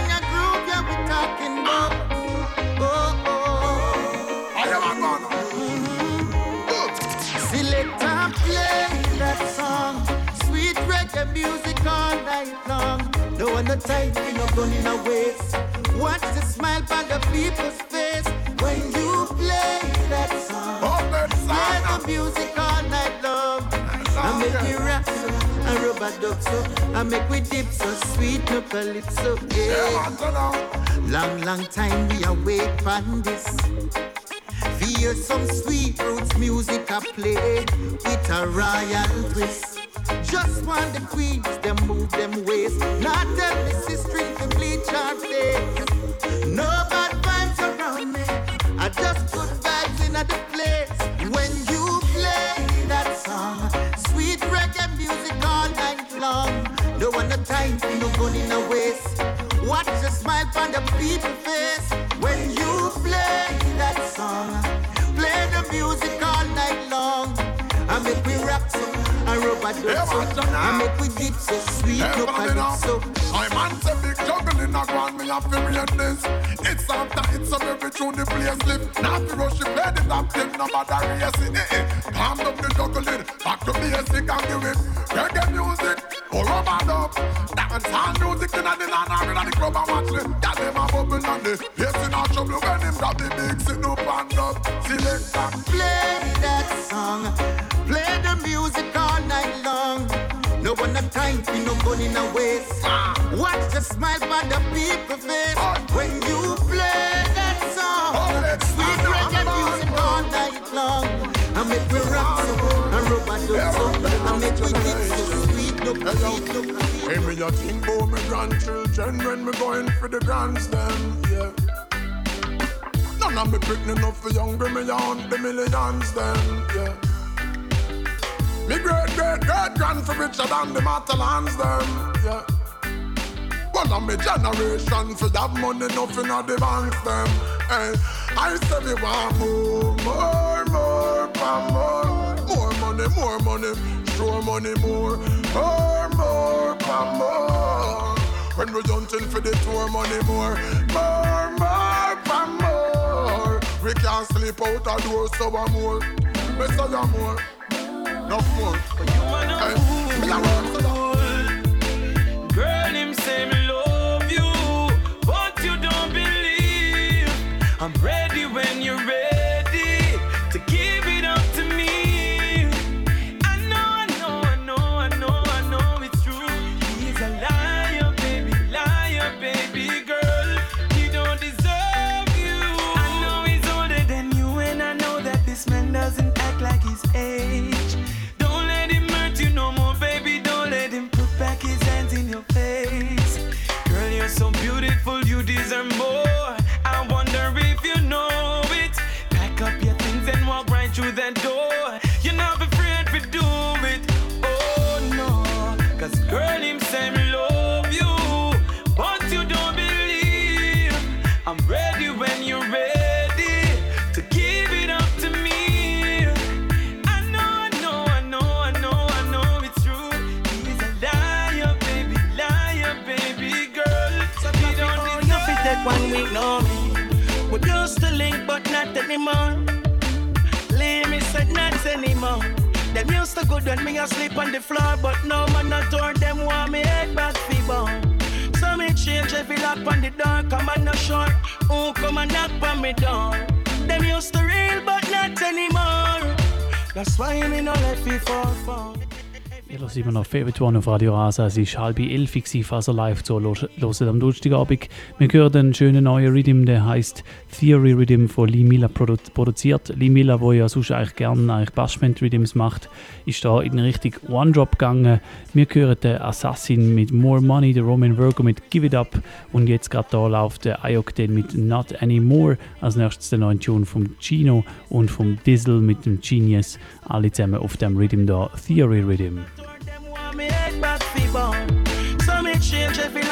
Speaker 30: Reggae music all night long. No one no time, we no gun in a waste. Watch the smile on the people's face when you play that song. Play the music all night long. I make me rap so, I rub a duck so, I make we dip so sweet no calypso. Yeah. Long, long time we await for this. Hear some sweet roots music I play with a royal twist. Just want the queens, them move them waist. Not tell me sister to bleach her face. No bad vibes around me. I just put vibes in at the place. When you play that song, sweet reggae music all night long. No one no time for no gun in the waist. Watch the smile on the people face when you play that song. Play the music all night long. I make we overdose. I make we dip so sweet, no calypso.
Speaker 42: My man say big juggling a grand, me have to read this. It's after it's some every tune the place live. Now to rush the play the top ten, no matter it. Eh. Calm up the juggling, back to basic and give it. Reggae music, or rubber dub. Dance and music in the land in the club and watch it. Got them a bubble and the place in a trouble when them got the big up and up. Select and
Speaker 30: play that song. Play the music all night long. No one have time for no gun in a waste. Ah. Watch the smile by the people face when you play that song. Sweet reggae music all night long. I make we rock so, and rub a dub so, I make we get so sweet, sweet,
Speaker 42: Hey, me a think about my grandchildren when me going for the grandstand, yeah. None of me picking enough for younger me on the millions then, yeah. Me great great great grand for richer than the Matalans them, yeah. One of me generation for that money nothing of the banks them. Hey, eh. I say me want more, more, more, more, more money, more money, sure money, more, more, more, more. When we hunting for the tour money, more, more, more, more. We can't sleep out a door, so I'm more. Me say I'm more, no more. Hey, me a work so
Speaker 44: Girl, him say me love you, but you don't believe. I'm ready when you're ready not
Speaker 45: anymore. Leave me said not anymore. Them used to good when me asleep on the floor, but no man not turn them want me head back feeble. So me change every lock on the door, come on no short. Who come and knock on me door? Them used to real, but not anymore. That's why me no let me fall for.
Speaker 5: Ihr hört immer noch Favorite One auf Radio Rasa. Es war halb elf, ihr live zu hören am Donnerstagabend. Wir hören einen schönen neuen Rhythm, der heißt Theory Rhythm von Lee Miller produ produziert. Lee Miller, der ja sonst eigentlich gerne eigentlich Bashment Rhythms macht, ist da in Richtung One-Drop gegangen. Wir hören den Assassin mit More Money, den Roman Virgo mit Give It Up und jetzt gerade da läuft der Ayokden mit Not Anymore. Als nächstes der neue Tune vom Chino und vom Dizzle mit dem Genius. Alle zusammen auf dem Rhythm da, Theory Rhythm.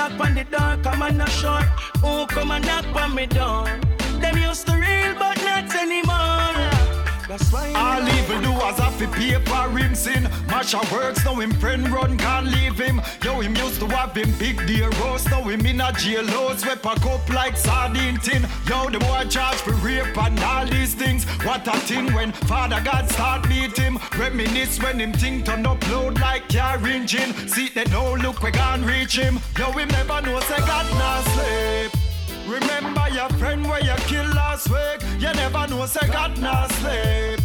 Speaker 45: Every on the door, come on no short. Who come and knock on me door? Them used to real, but not anymore. That's why
Speaker 15: All evil doers have to pay for him sin. Masha works, now him friend run, can't leave him. Yo, him used to have him big deal roast, now him in a jail house, we pack up like sardine tin. Yo, the boy charge for rape and all these things. What a thing when Father God start beat him. Reminisce when him think turn upload like car engine. See they no look we can't reach him. Yo, him never know say God not sleep. Remember your friend where you kill last week. You never know, say God not sleep.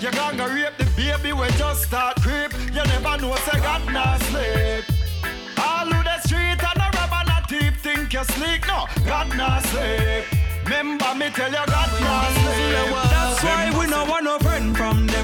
Speaker 15: You gonna rape the baby we just start creep. You never know, say God not sleep. All who the street and a robber and a thief think you sleep. No, God not sleep. Remember me tell you God not sleep.
Speaker 32: That's why we no want no friend from them.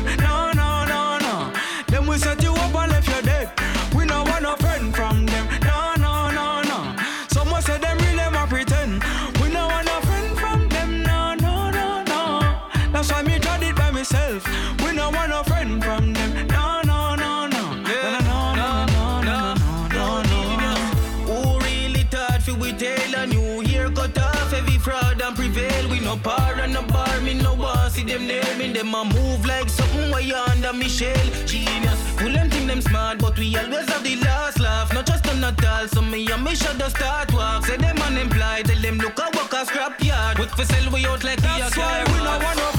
Speaker 32: Them a
Speaker 45: move like something way under Michelle. Genius, full them think them smart, but we always have the last laugh. Not just on Natal, so me and me should start walk. Say them unemployed, tell them look a work a scrap yard. Quick for sell we out like
Speaker 15: That's why we no want no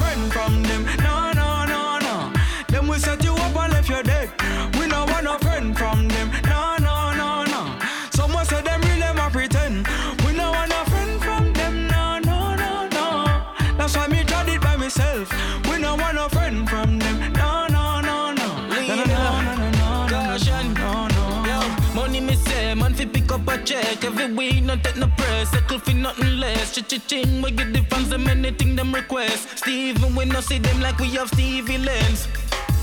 Speaker 45: every not take no press, settle fi nothing less. Ch ch ching, we give the fans them anything them request. Steven, we no see them like we have Stevie Lens.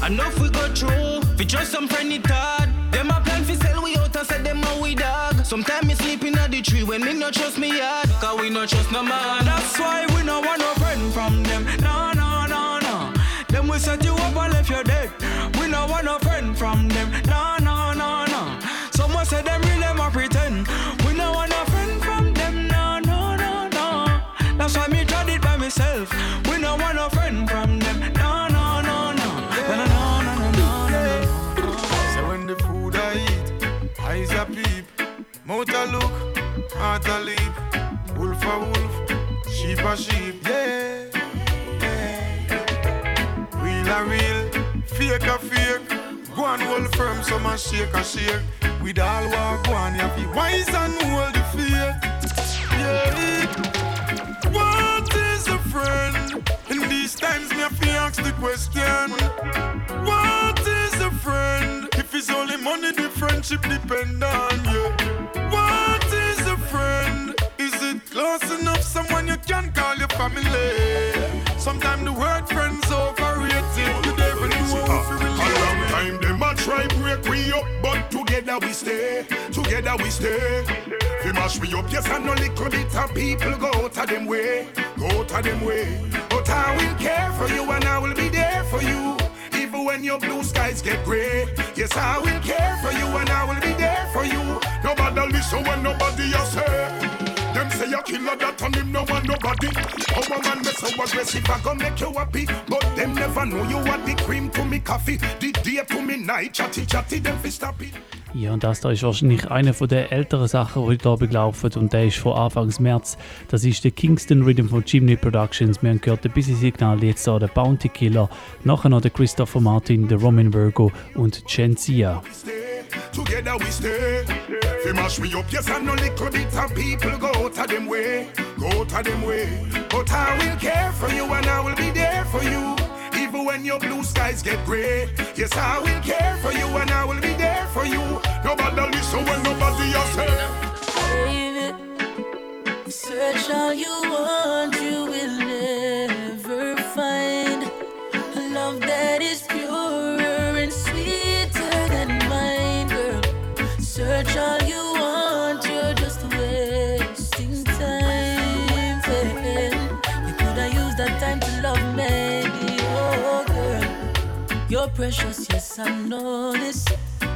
Speaker 45: Enough we go through, fi just some friendly thought. Them a plan fi sell we out and say them a we dog. Sometimes me sleep in the tree when me no trust me yard, cause we no trust no man.
Speaker 15: That's why we no want no friend from them. No, no, no, no. Them we set you up and left you dead. We no want no friend from them. That's why me tried it by myself. We no want no friend from them. No, no, no, no. No, no, no, no, no, no, no.
Speaker 17: So when the food I eat, eyes a peep, mouth a look, heart a leap, wolf a wolf, sheep a sheep, yeah, yeah. Real a real, fake a fake, go and hold firm, some a shake a shake. With all what go on, you be wise and hold the faith, yeah. What is a friend? In these times, me have to ask the question. What is a friend? If it's only money, the friendship depend on you. What is a friend? Is it close enough? Someone you can call your family. Sometimes the word friends overrated. You never know how to
Speaker 25: A long time them a try break we up, but together we stay. Together we stay. We mash me up, yes, and no little bit of people go out of them way, go out of them way. But I will care for you and I will be there for you. Even when your blue skies get gray, yes, I will care for you and I will be there for you. Nobody listen when nobody else say. Them say you killer that on him no want nobody. Our man me so aggressive I gon' make you happy, but them never know you are the cream to me coffee, the day to me night chatty chatty them fi stop it.
Speaker 5: Ja, und das da ist wahrscheinlich eine von der älteren Sachen, die heute Abend laufen und der ist von Anfangs März. Das ist der Kingston Rhythm von Chimney Productions. Wir haben gehört, der Busy Signal, jetzt da der Bounty Killer, nachher noch der Christopher Martin, der Roman Virgo und Genzia.
Speaker 25: Together we stay. Fi mash me up, yes, and no little bit of people go out of them way, go out of them way. But I will care for you and I will be there for you. Even when your blue skies get gray, yes, I will care for you and I will be there for you. Nobody listen when nobody else say.
Speaker 12: Baby, search all you want, you You're precious, yes, I know this.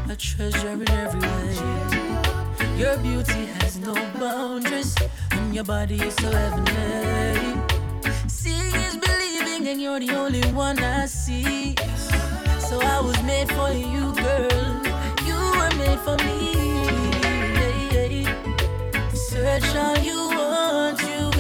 Speaker 12: A treasure in every way. Your beauty has no boundaries, and your body is so heavenly. Seeing is believing, and you're the only one I see. So I was made for you, girl. You were made for me. Search all you want, you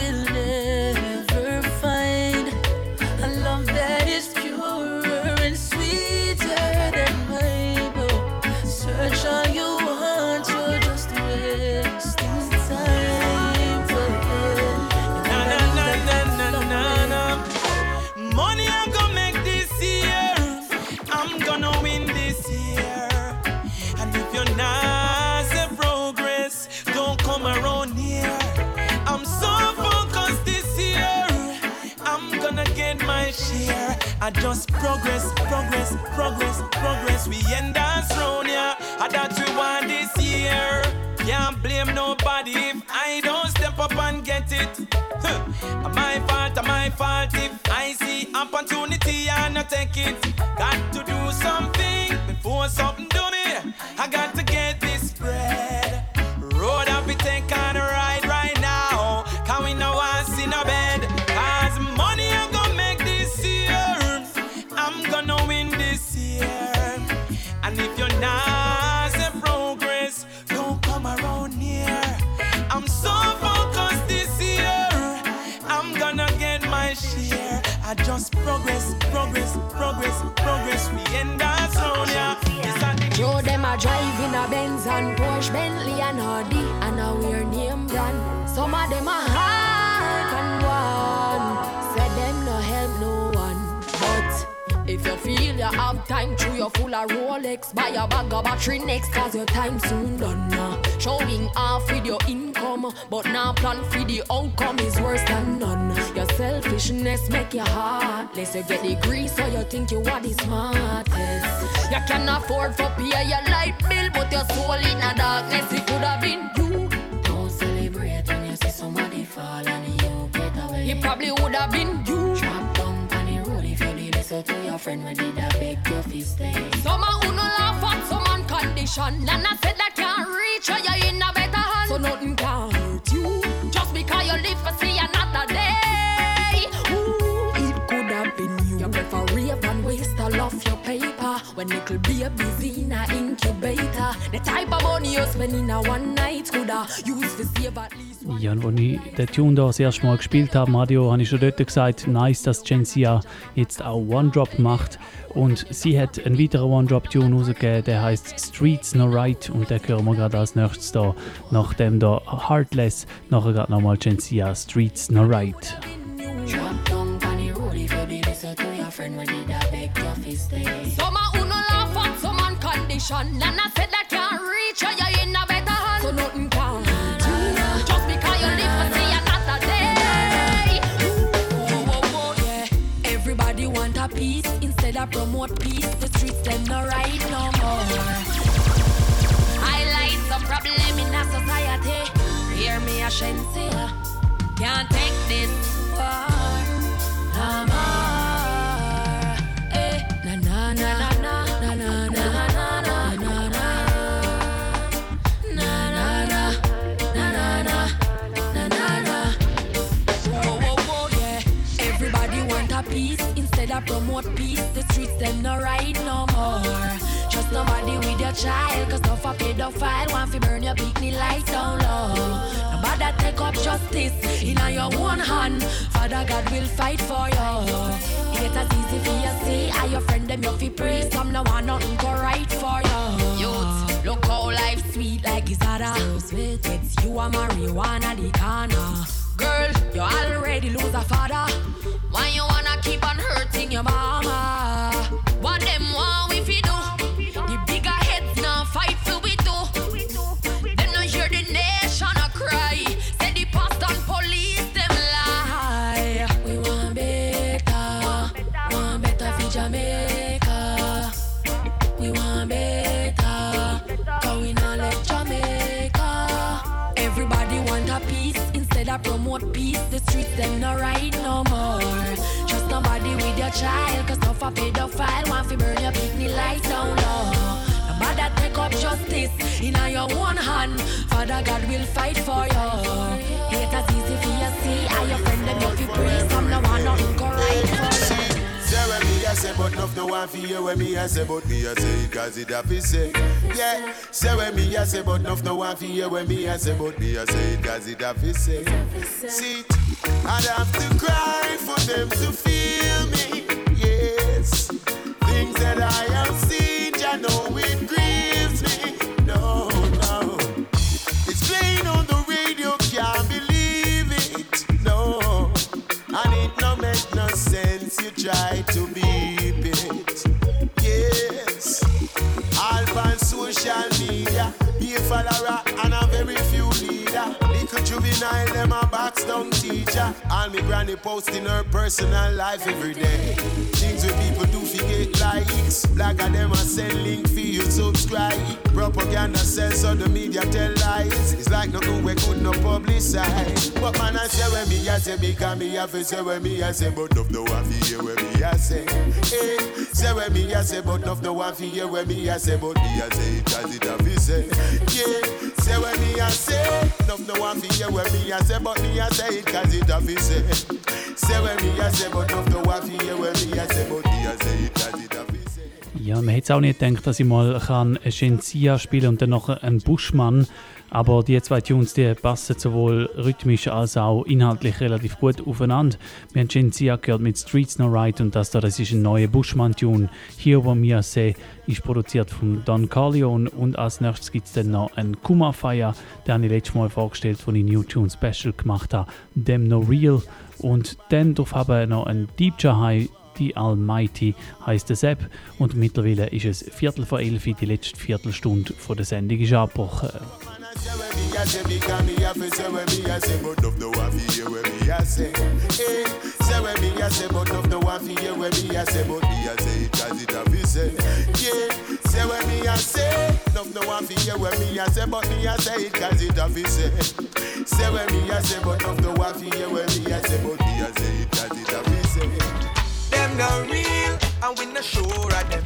Speaker 15: I just progress, progress, progress, progress. We end us round yeah. I that we want this year. Can't blame nobody if I don't step up and get it. Huh. My fault, uh, my fault if I see opportunity and not take it. Got to do something before something
Speaker 26: Them a Benz and Porsche, Bentley and Audi, and a wear name brand. Some of them a hard and one, said them no help no one, but. If you feel you have time, through your full of Rolex, buy a bag of battery next, cause your time soon done now. Showing off with your income, but now plan for the outcome is worse than none. Your selfishness make your you heartless. You get the grease, so you think you are the smartest. You can afford for pay your light bill, but your soul in the darkness, it could have been you. Don't celebrate when you see somebody fall and you get away. It probably would have been listen to your friend when did I beg your fi stay. Some a who no laugh at some man condition, I said that can't reach you, you in a better hand. So nothing can hurt you, just because you live for see another day. Ooh, it could have been you. You prefer rave and waste all of your paper when little babies in a incubator. The type of money you spend in a one night could have used to save at least.
Speaker 5: Ja, und als ich den Tune da das erste Mal gespielt habe Radio, habe ich schon dort gesagt, nice, dass Gensia jetzt auch One-Drop macht. Und sie hat einen weiteren One-Drop-Tune rausgegeben, der heißt Streets No Right und den hören wir gerade als nächstes da. Nachdem da Heartless, nachher gerade nochmal Gensia Streets No Right.
Speaker 26: Some a who no laugh man condition, and I said that can't reach you, promote peace. The streets them no right no more. Highlight some problem in a society. Hear me a shensi, can't take this war no more. Eh, na na na na na na na na promote streets them no right no more. Trust nobody with your child, cause no for pedophile. Want fi burn your bikini light down low. Nobody take up justice in your own hand. Father God will fight for you. It as easy for you see. How your friend them you fi pray. Some no want nothing go right for you. Youth, look how life sweet like it's harder. So sweet, it's you and marijuana the corner. Girl, you already lose a father. Why you wanna keep on hurting your mama? Promote peace. The streets them no right no more. Trust nobody with your child, cause no for pedophile. Want fi burn your picnic lights down low. Nobody take up justice in your own hand. Father God will fight for you. As easy for you see. Your friend them you fi pray. Some no want
Speaker 46: A say, but enough no one for you when me a say, but me a say cause it have say. Yeah, say what me a say, but enough no one for you when me a say, but me a say cause it have say. See, I'd have to cry for them to feel me. Yes, things that I have seen, I know it grieves me. No, no, it's playing on the radio, can't believe it. No, and it no make no sense. You try to beep media, be a follower and a very few leader. Little juvenile, them a box down teacher. All me granny posting her personal life every day. Things where people do forget likes. Blagger them a send link for you subscribe. Propaganda sells so the media tell lies. It's like nothing we could no publicize. But man I say when me I say because me have to say when me I say but enough no one fi hear when me I say. Hey, say when me I say but enough no one fi hear when me I say but me I say it as it have to say. Yeah, say when me I say enough no one fi hear when me I say but me I say it cause it have to say. Say when me I say but enough no one fi hear when me I say but me I say
Speaker 5: Ja, man hätte auch nicht gedacht, dass ich mal kann Shensia spielen und dann noch einen Buschmann. Aber die zwei Tunes die passen sowohl rhythmisch als auch inhaltlich relativ gut aufeinander. Wir haben Shinzia gehört mit Streets No Right und das da, das ist ein neuer Bushman-Tune. Hier, wo wir sehen, ist produziert von Don Corleone und als nächstes gibt es dann noch einen Fire, den habe ich letztes Mal vorgestellt, den ich New Tune Special gemacht habe, Them No Real. Und dann drauf haben wir noch ein Deep Jahai The Almighty heißt es App und mittlerweile ist es Viertel vor elf, die letzte Viertelstunde von der Sendung ist abgebrochen.
Speaker 46: say when me a say because me a fi say when me a say but enough no want fi hear when me a say. Hey, say when me a say but enough no want fi hear when me a say but me a say it cause it a no no
Speaker 15: real and we not sure of them.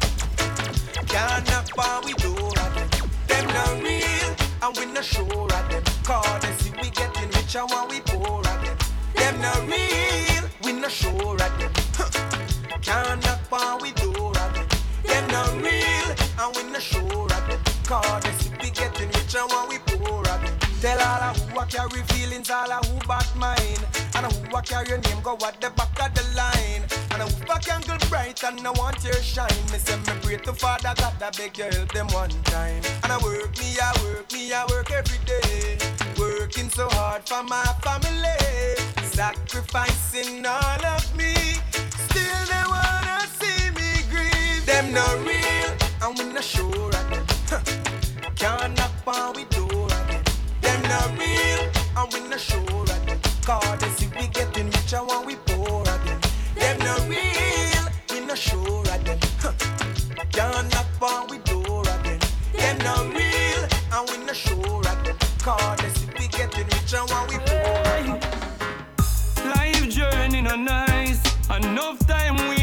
Speaker 15: Can't knock on we door of them. Them not real and we not sure of them. Cause they see we getting richer when we poor of them. Them not real, we not sure of them. Can't knock on we door of them. Them not real and we not sure of them. Cause they see we getting richer when we. Tell all of who I carry feelings, all of who bad mind. And who I carry your name, go at the back of the line. And who I can go bright and I want your shine. Me say me pray to Father God, I beg you help them one time. And I work me, I work me, I work every day. Working so hard for my family. Sacrificing all of me. Still they wanna see me grieve. Them not real, and we not sure of them. Huh. Can't knock on we we not sure them. Cause they see we getting richer when we poor of them. Them not real, we not sure. Huh. Can't knock on we door of them. Them not real, and we not sure them. Cause they see we getting richer when we poor of.
Speaker 30: Life journey no nice. Enough time we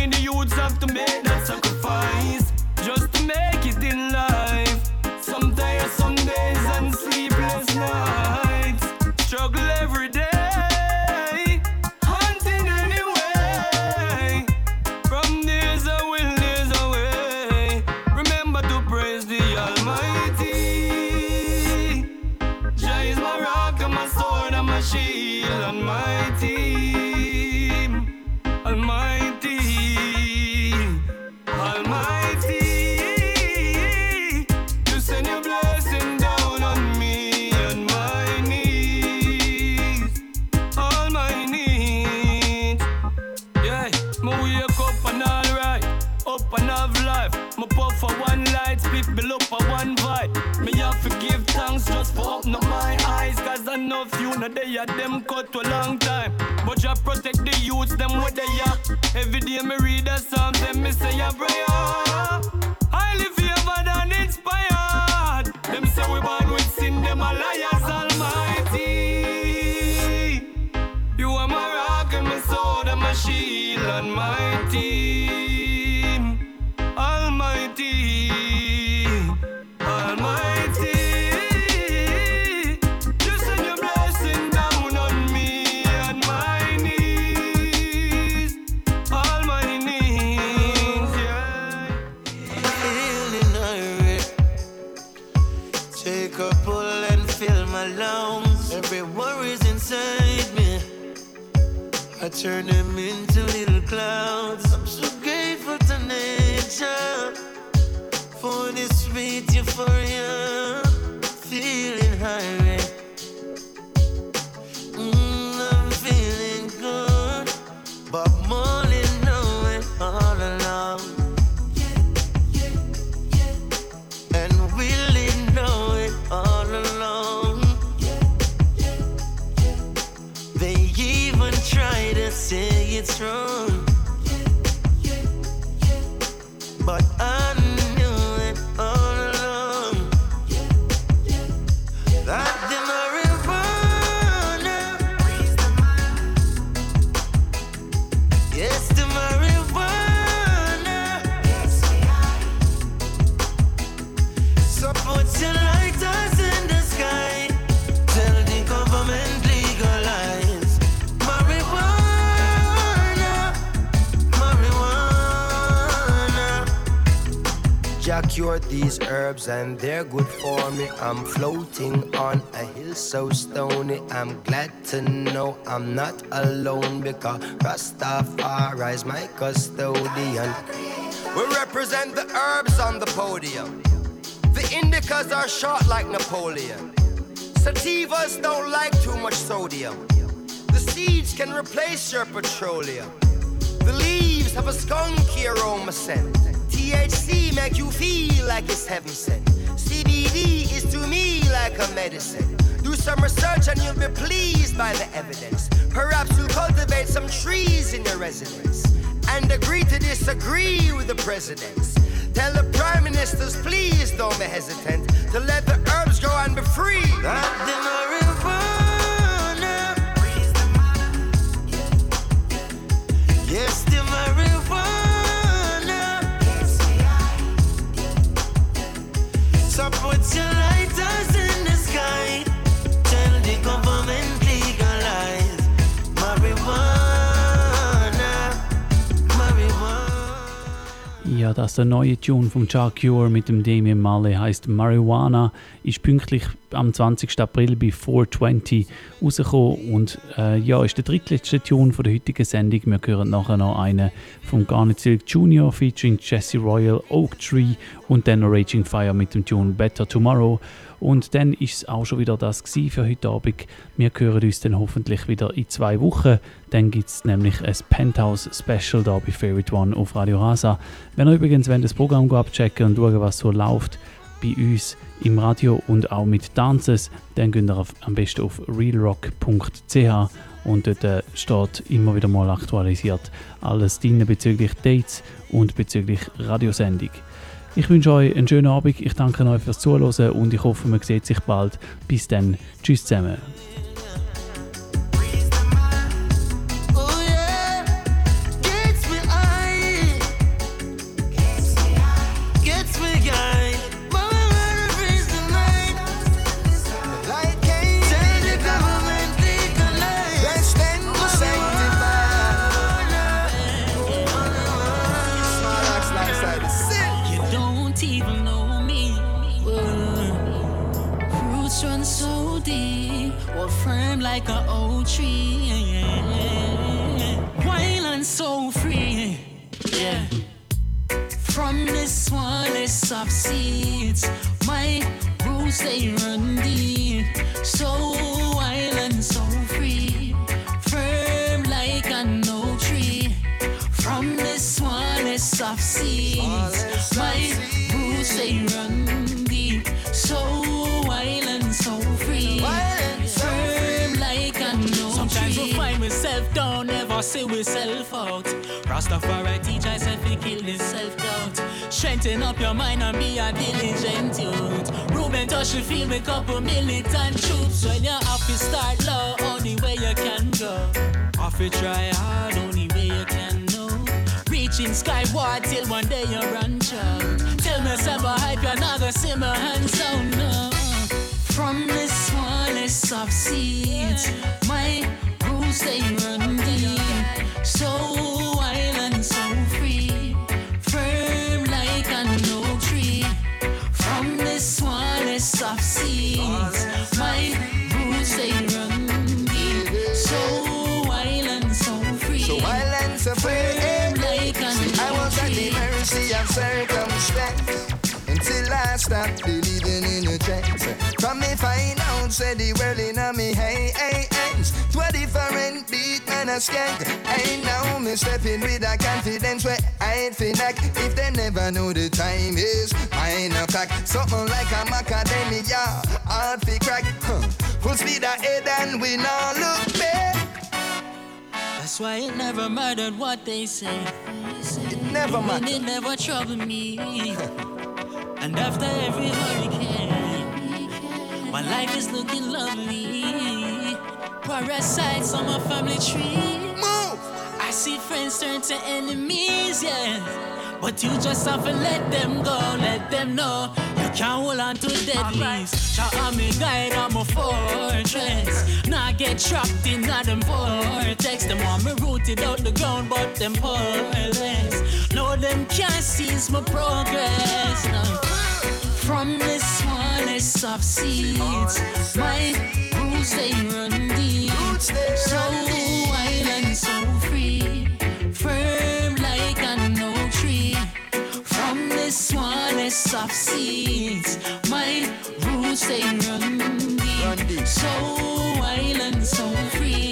Speaker 30: I know few now they are them cut to a long time. But you protect the youth, them where they are. Every day me read a psalm, them me say a prayer. Highly favored and inspired. Them say we born with sin, them a liars almighty. You are my rock and my sword and my shield and my
Speaker 15: turn them into little clouds. I'm so grateful to nature for this sweet euphoria. So
Speaker 3: stony. I'm glad to know I'm not alone because Rastafari is my custodian. We represent the herbs on the podium. The indicas are short like Napoleon. Sativas don't like too much sodium. The seeds can replace your petroleum. The leaves have a skunky aroma scent. THC make you feel like it's heaven sent. CBD is to me like a medicine. Do some research and you'll be pleased by the evidence. Perhaps you'll cultivate some trees in your residence and agree to disagree with the presidents. Tell the prime ministers, please don't be hesitant to let the herbs go and be free.
Speaker 30: Yes, the marijuana. So put your lighters
Speaker 5: Ja, das der neue Tune vom Jar Cure mit dem Damien Marley heißt Marijuana. Ist pünktlich am 20. April bei 420 rausgekommen und äh, ja, ist der drittletzte Tune von der heutigen Sendung. Wir hören nachher noch einen vom Garnet Silk Jr. featuring Jesse Royal, Oak Tree und dann Raging Fire mit dem Tune Better Tomorrow. Und dann ist es auch schon wieder das für heute Abend. Wir hören uns dann hoffentlich wieder in zwei Wochen. Dann gibt es nämlich ein Penthouse Special da bei Favorite One auf Radio Rasa. Wenn ihr übrigens das Programm abchecken und schauen, was so läuft bei uns im Radio und auch mit Dances, dann geht ihr auf, am besten auf realrock.ch und dort äh, steht immer wieder mal aktualisiert alles drin bezüglich Dates und bezüglich Radiosendung. Ich wünsche euch einen schönen Abend, ich danke euch fürs Zuhören und ich hoffe, man sieht sich bald. Bis dann, tschüss zusammen.
Speaker 47: Couple militant troops. When you have to start low, only way you can go. Have to try hard, only way you can know. Reaching skyward till one day you run out. Tell me, some hype, you're not gonna see my hands down. No.
Speaker 12: From the smallest of seeds,
Speaker 3: said the world in a me hey hey hands. To a different beat, man, a skank. Ain't now me stepping with a confidence where I ain't fin like if they never know the time is nine o'clock. Something like a macadamia, hard fi crack. Huh. Full speed ahead and we now look back.
Speaker 12: That's why it never mattered what they say. It
Speaker 3: never
Speaker 12: And
Speaker 3: mattered.
Speaker 12: it never troubled me. and after every hurricane, my life is looking lovely. Progress on my family tree.
Speaker 3: Move!
Speaker 12: I see friends turn to enemies, yeah. But you just have to let them go, let them know you can't hold on to dead ends. Right. I'm a guide, I'm a fortress. Now I get trapped in that them vortex. Them want me rooted out the ground, but them powerless. No,
Speaker 4: them can't seize my progress. From this forest of seeds. My roots they run deep, so wild and so free, firm like an oak tree. From the smallest of seeds, my roots they run deep, so wild and so free.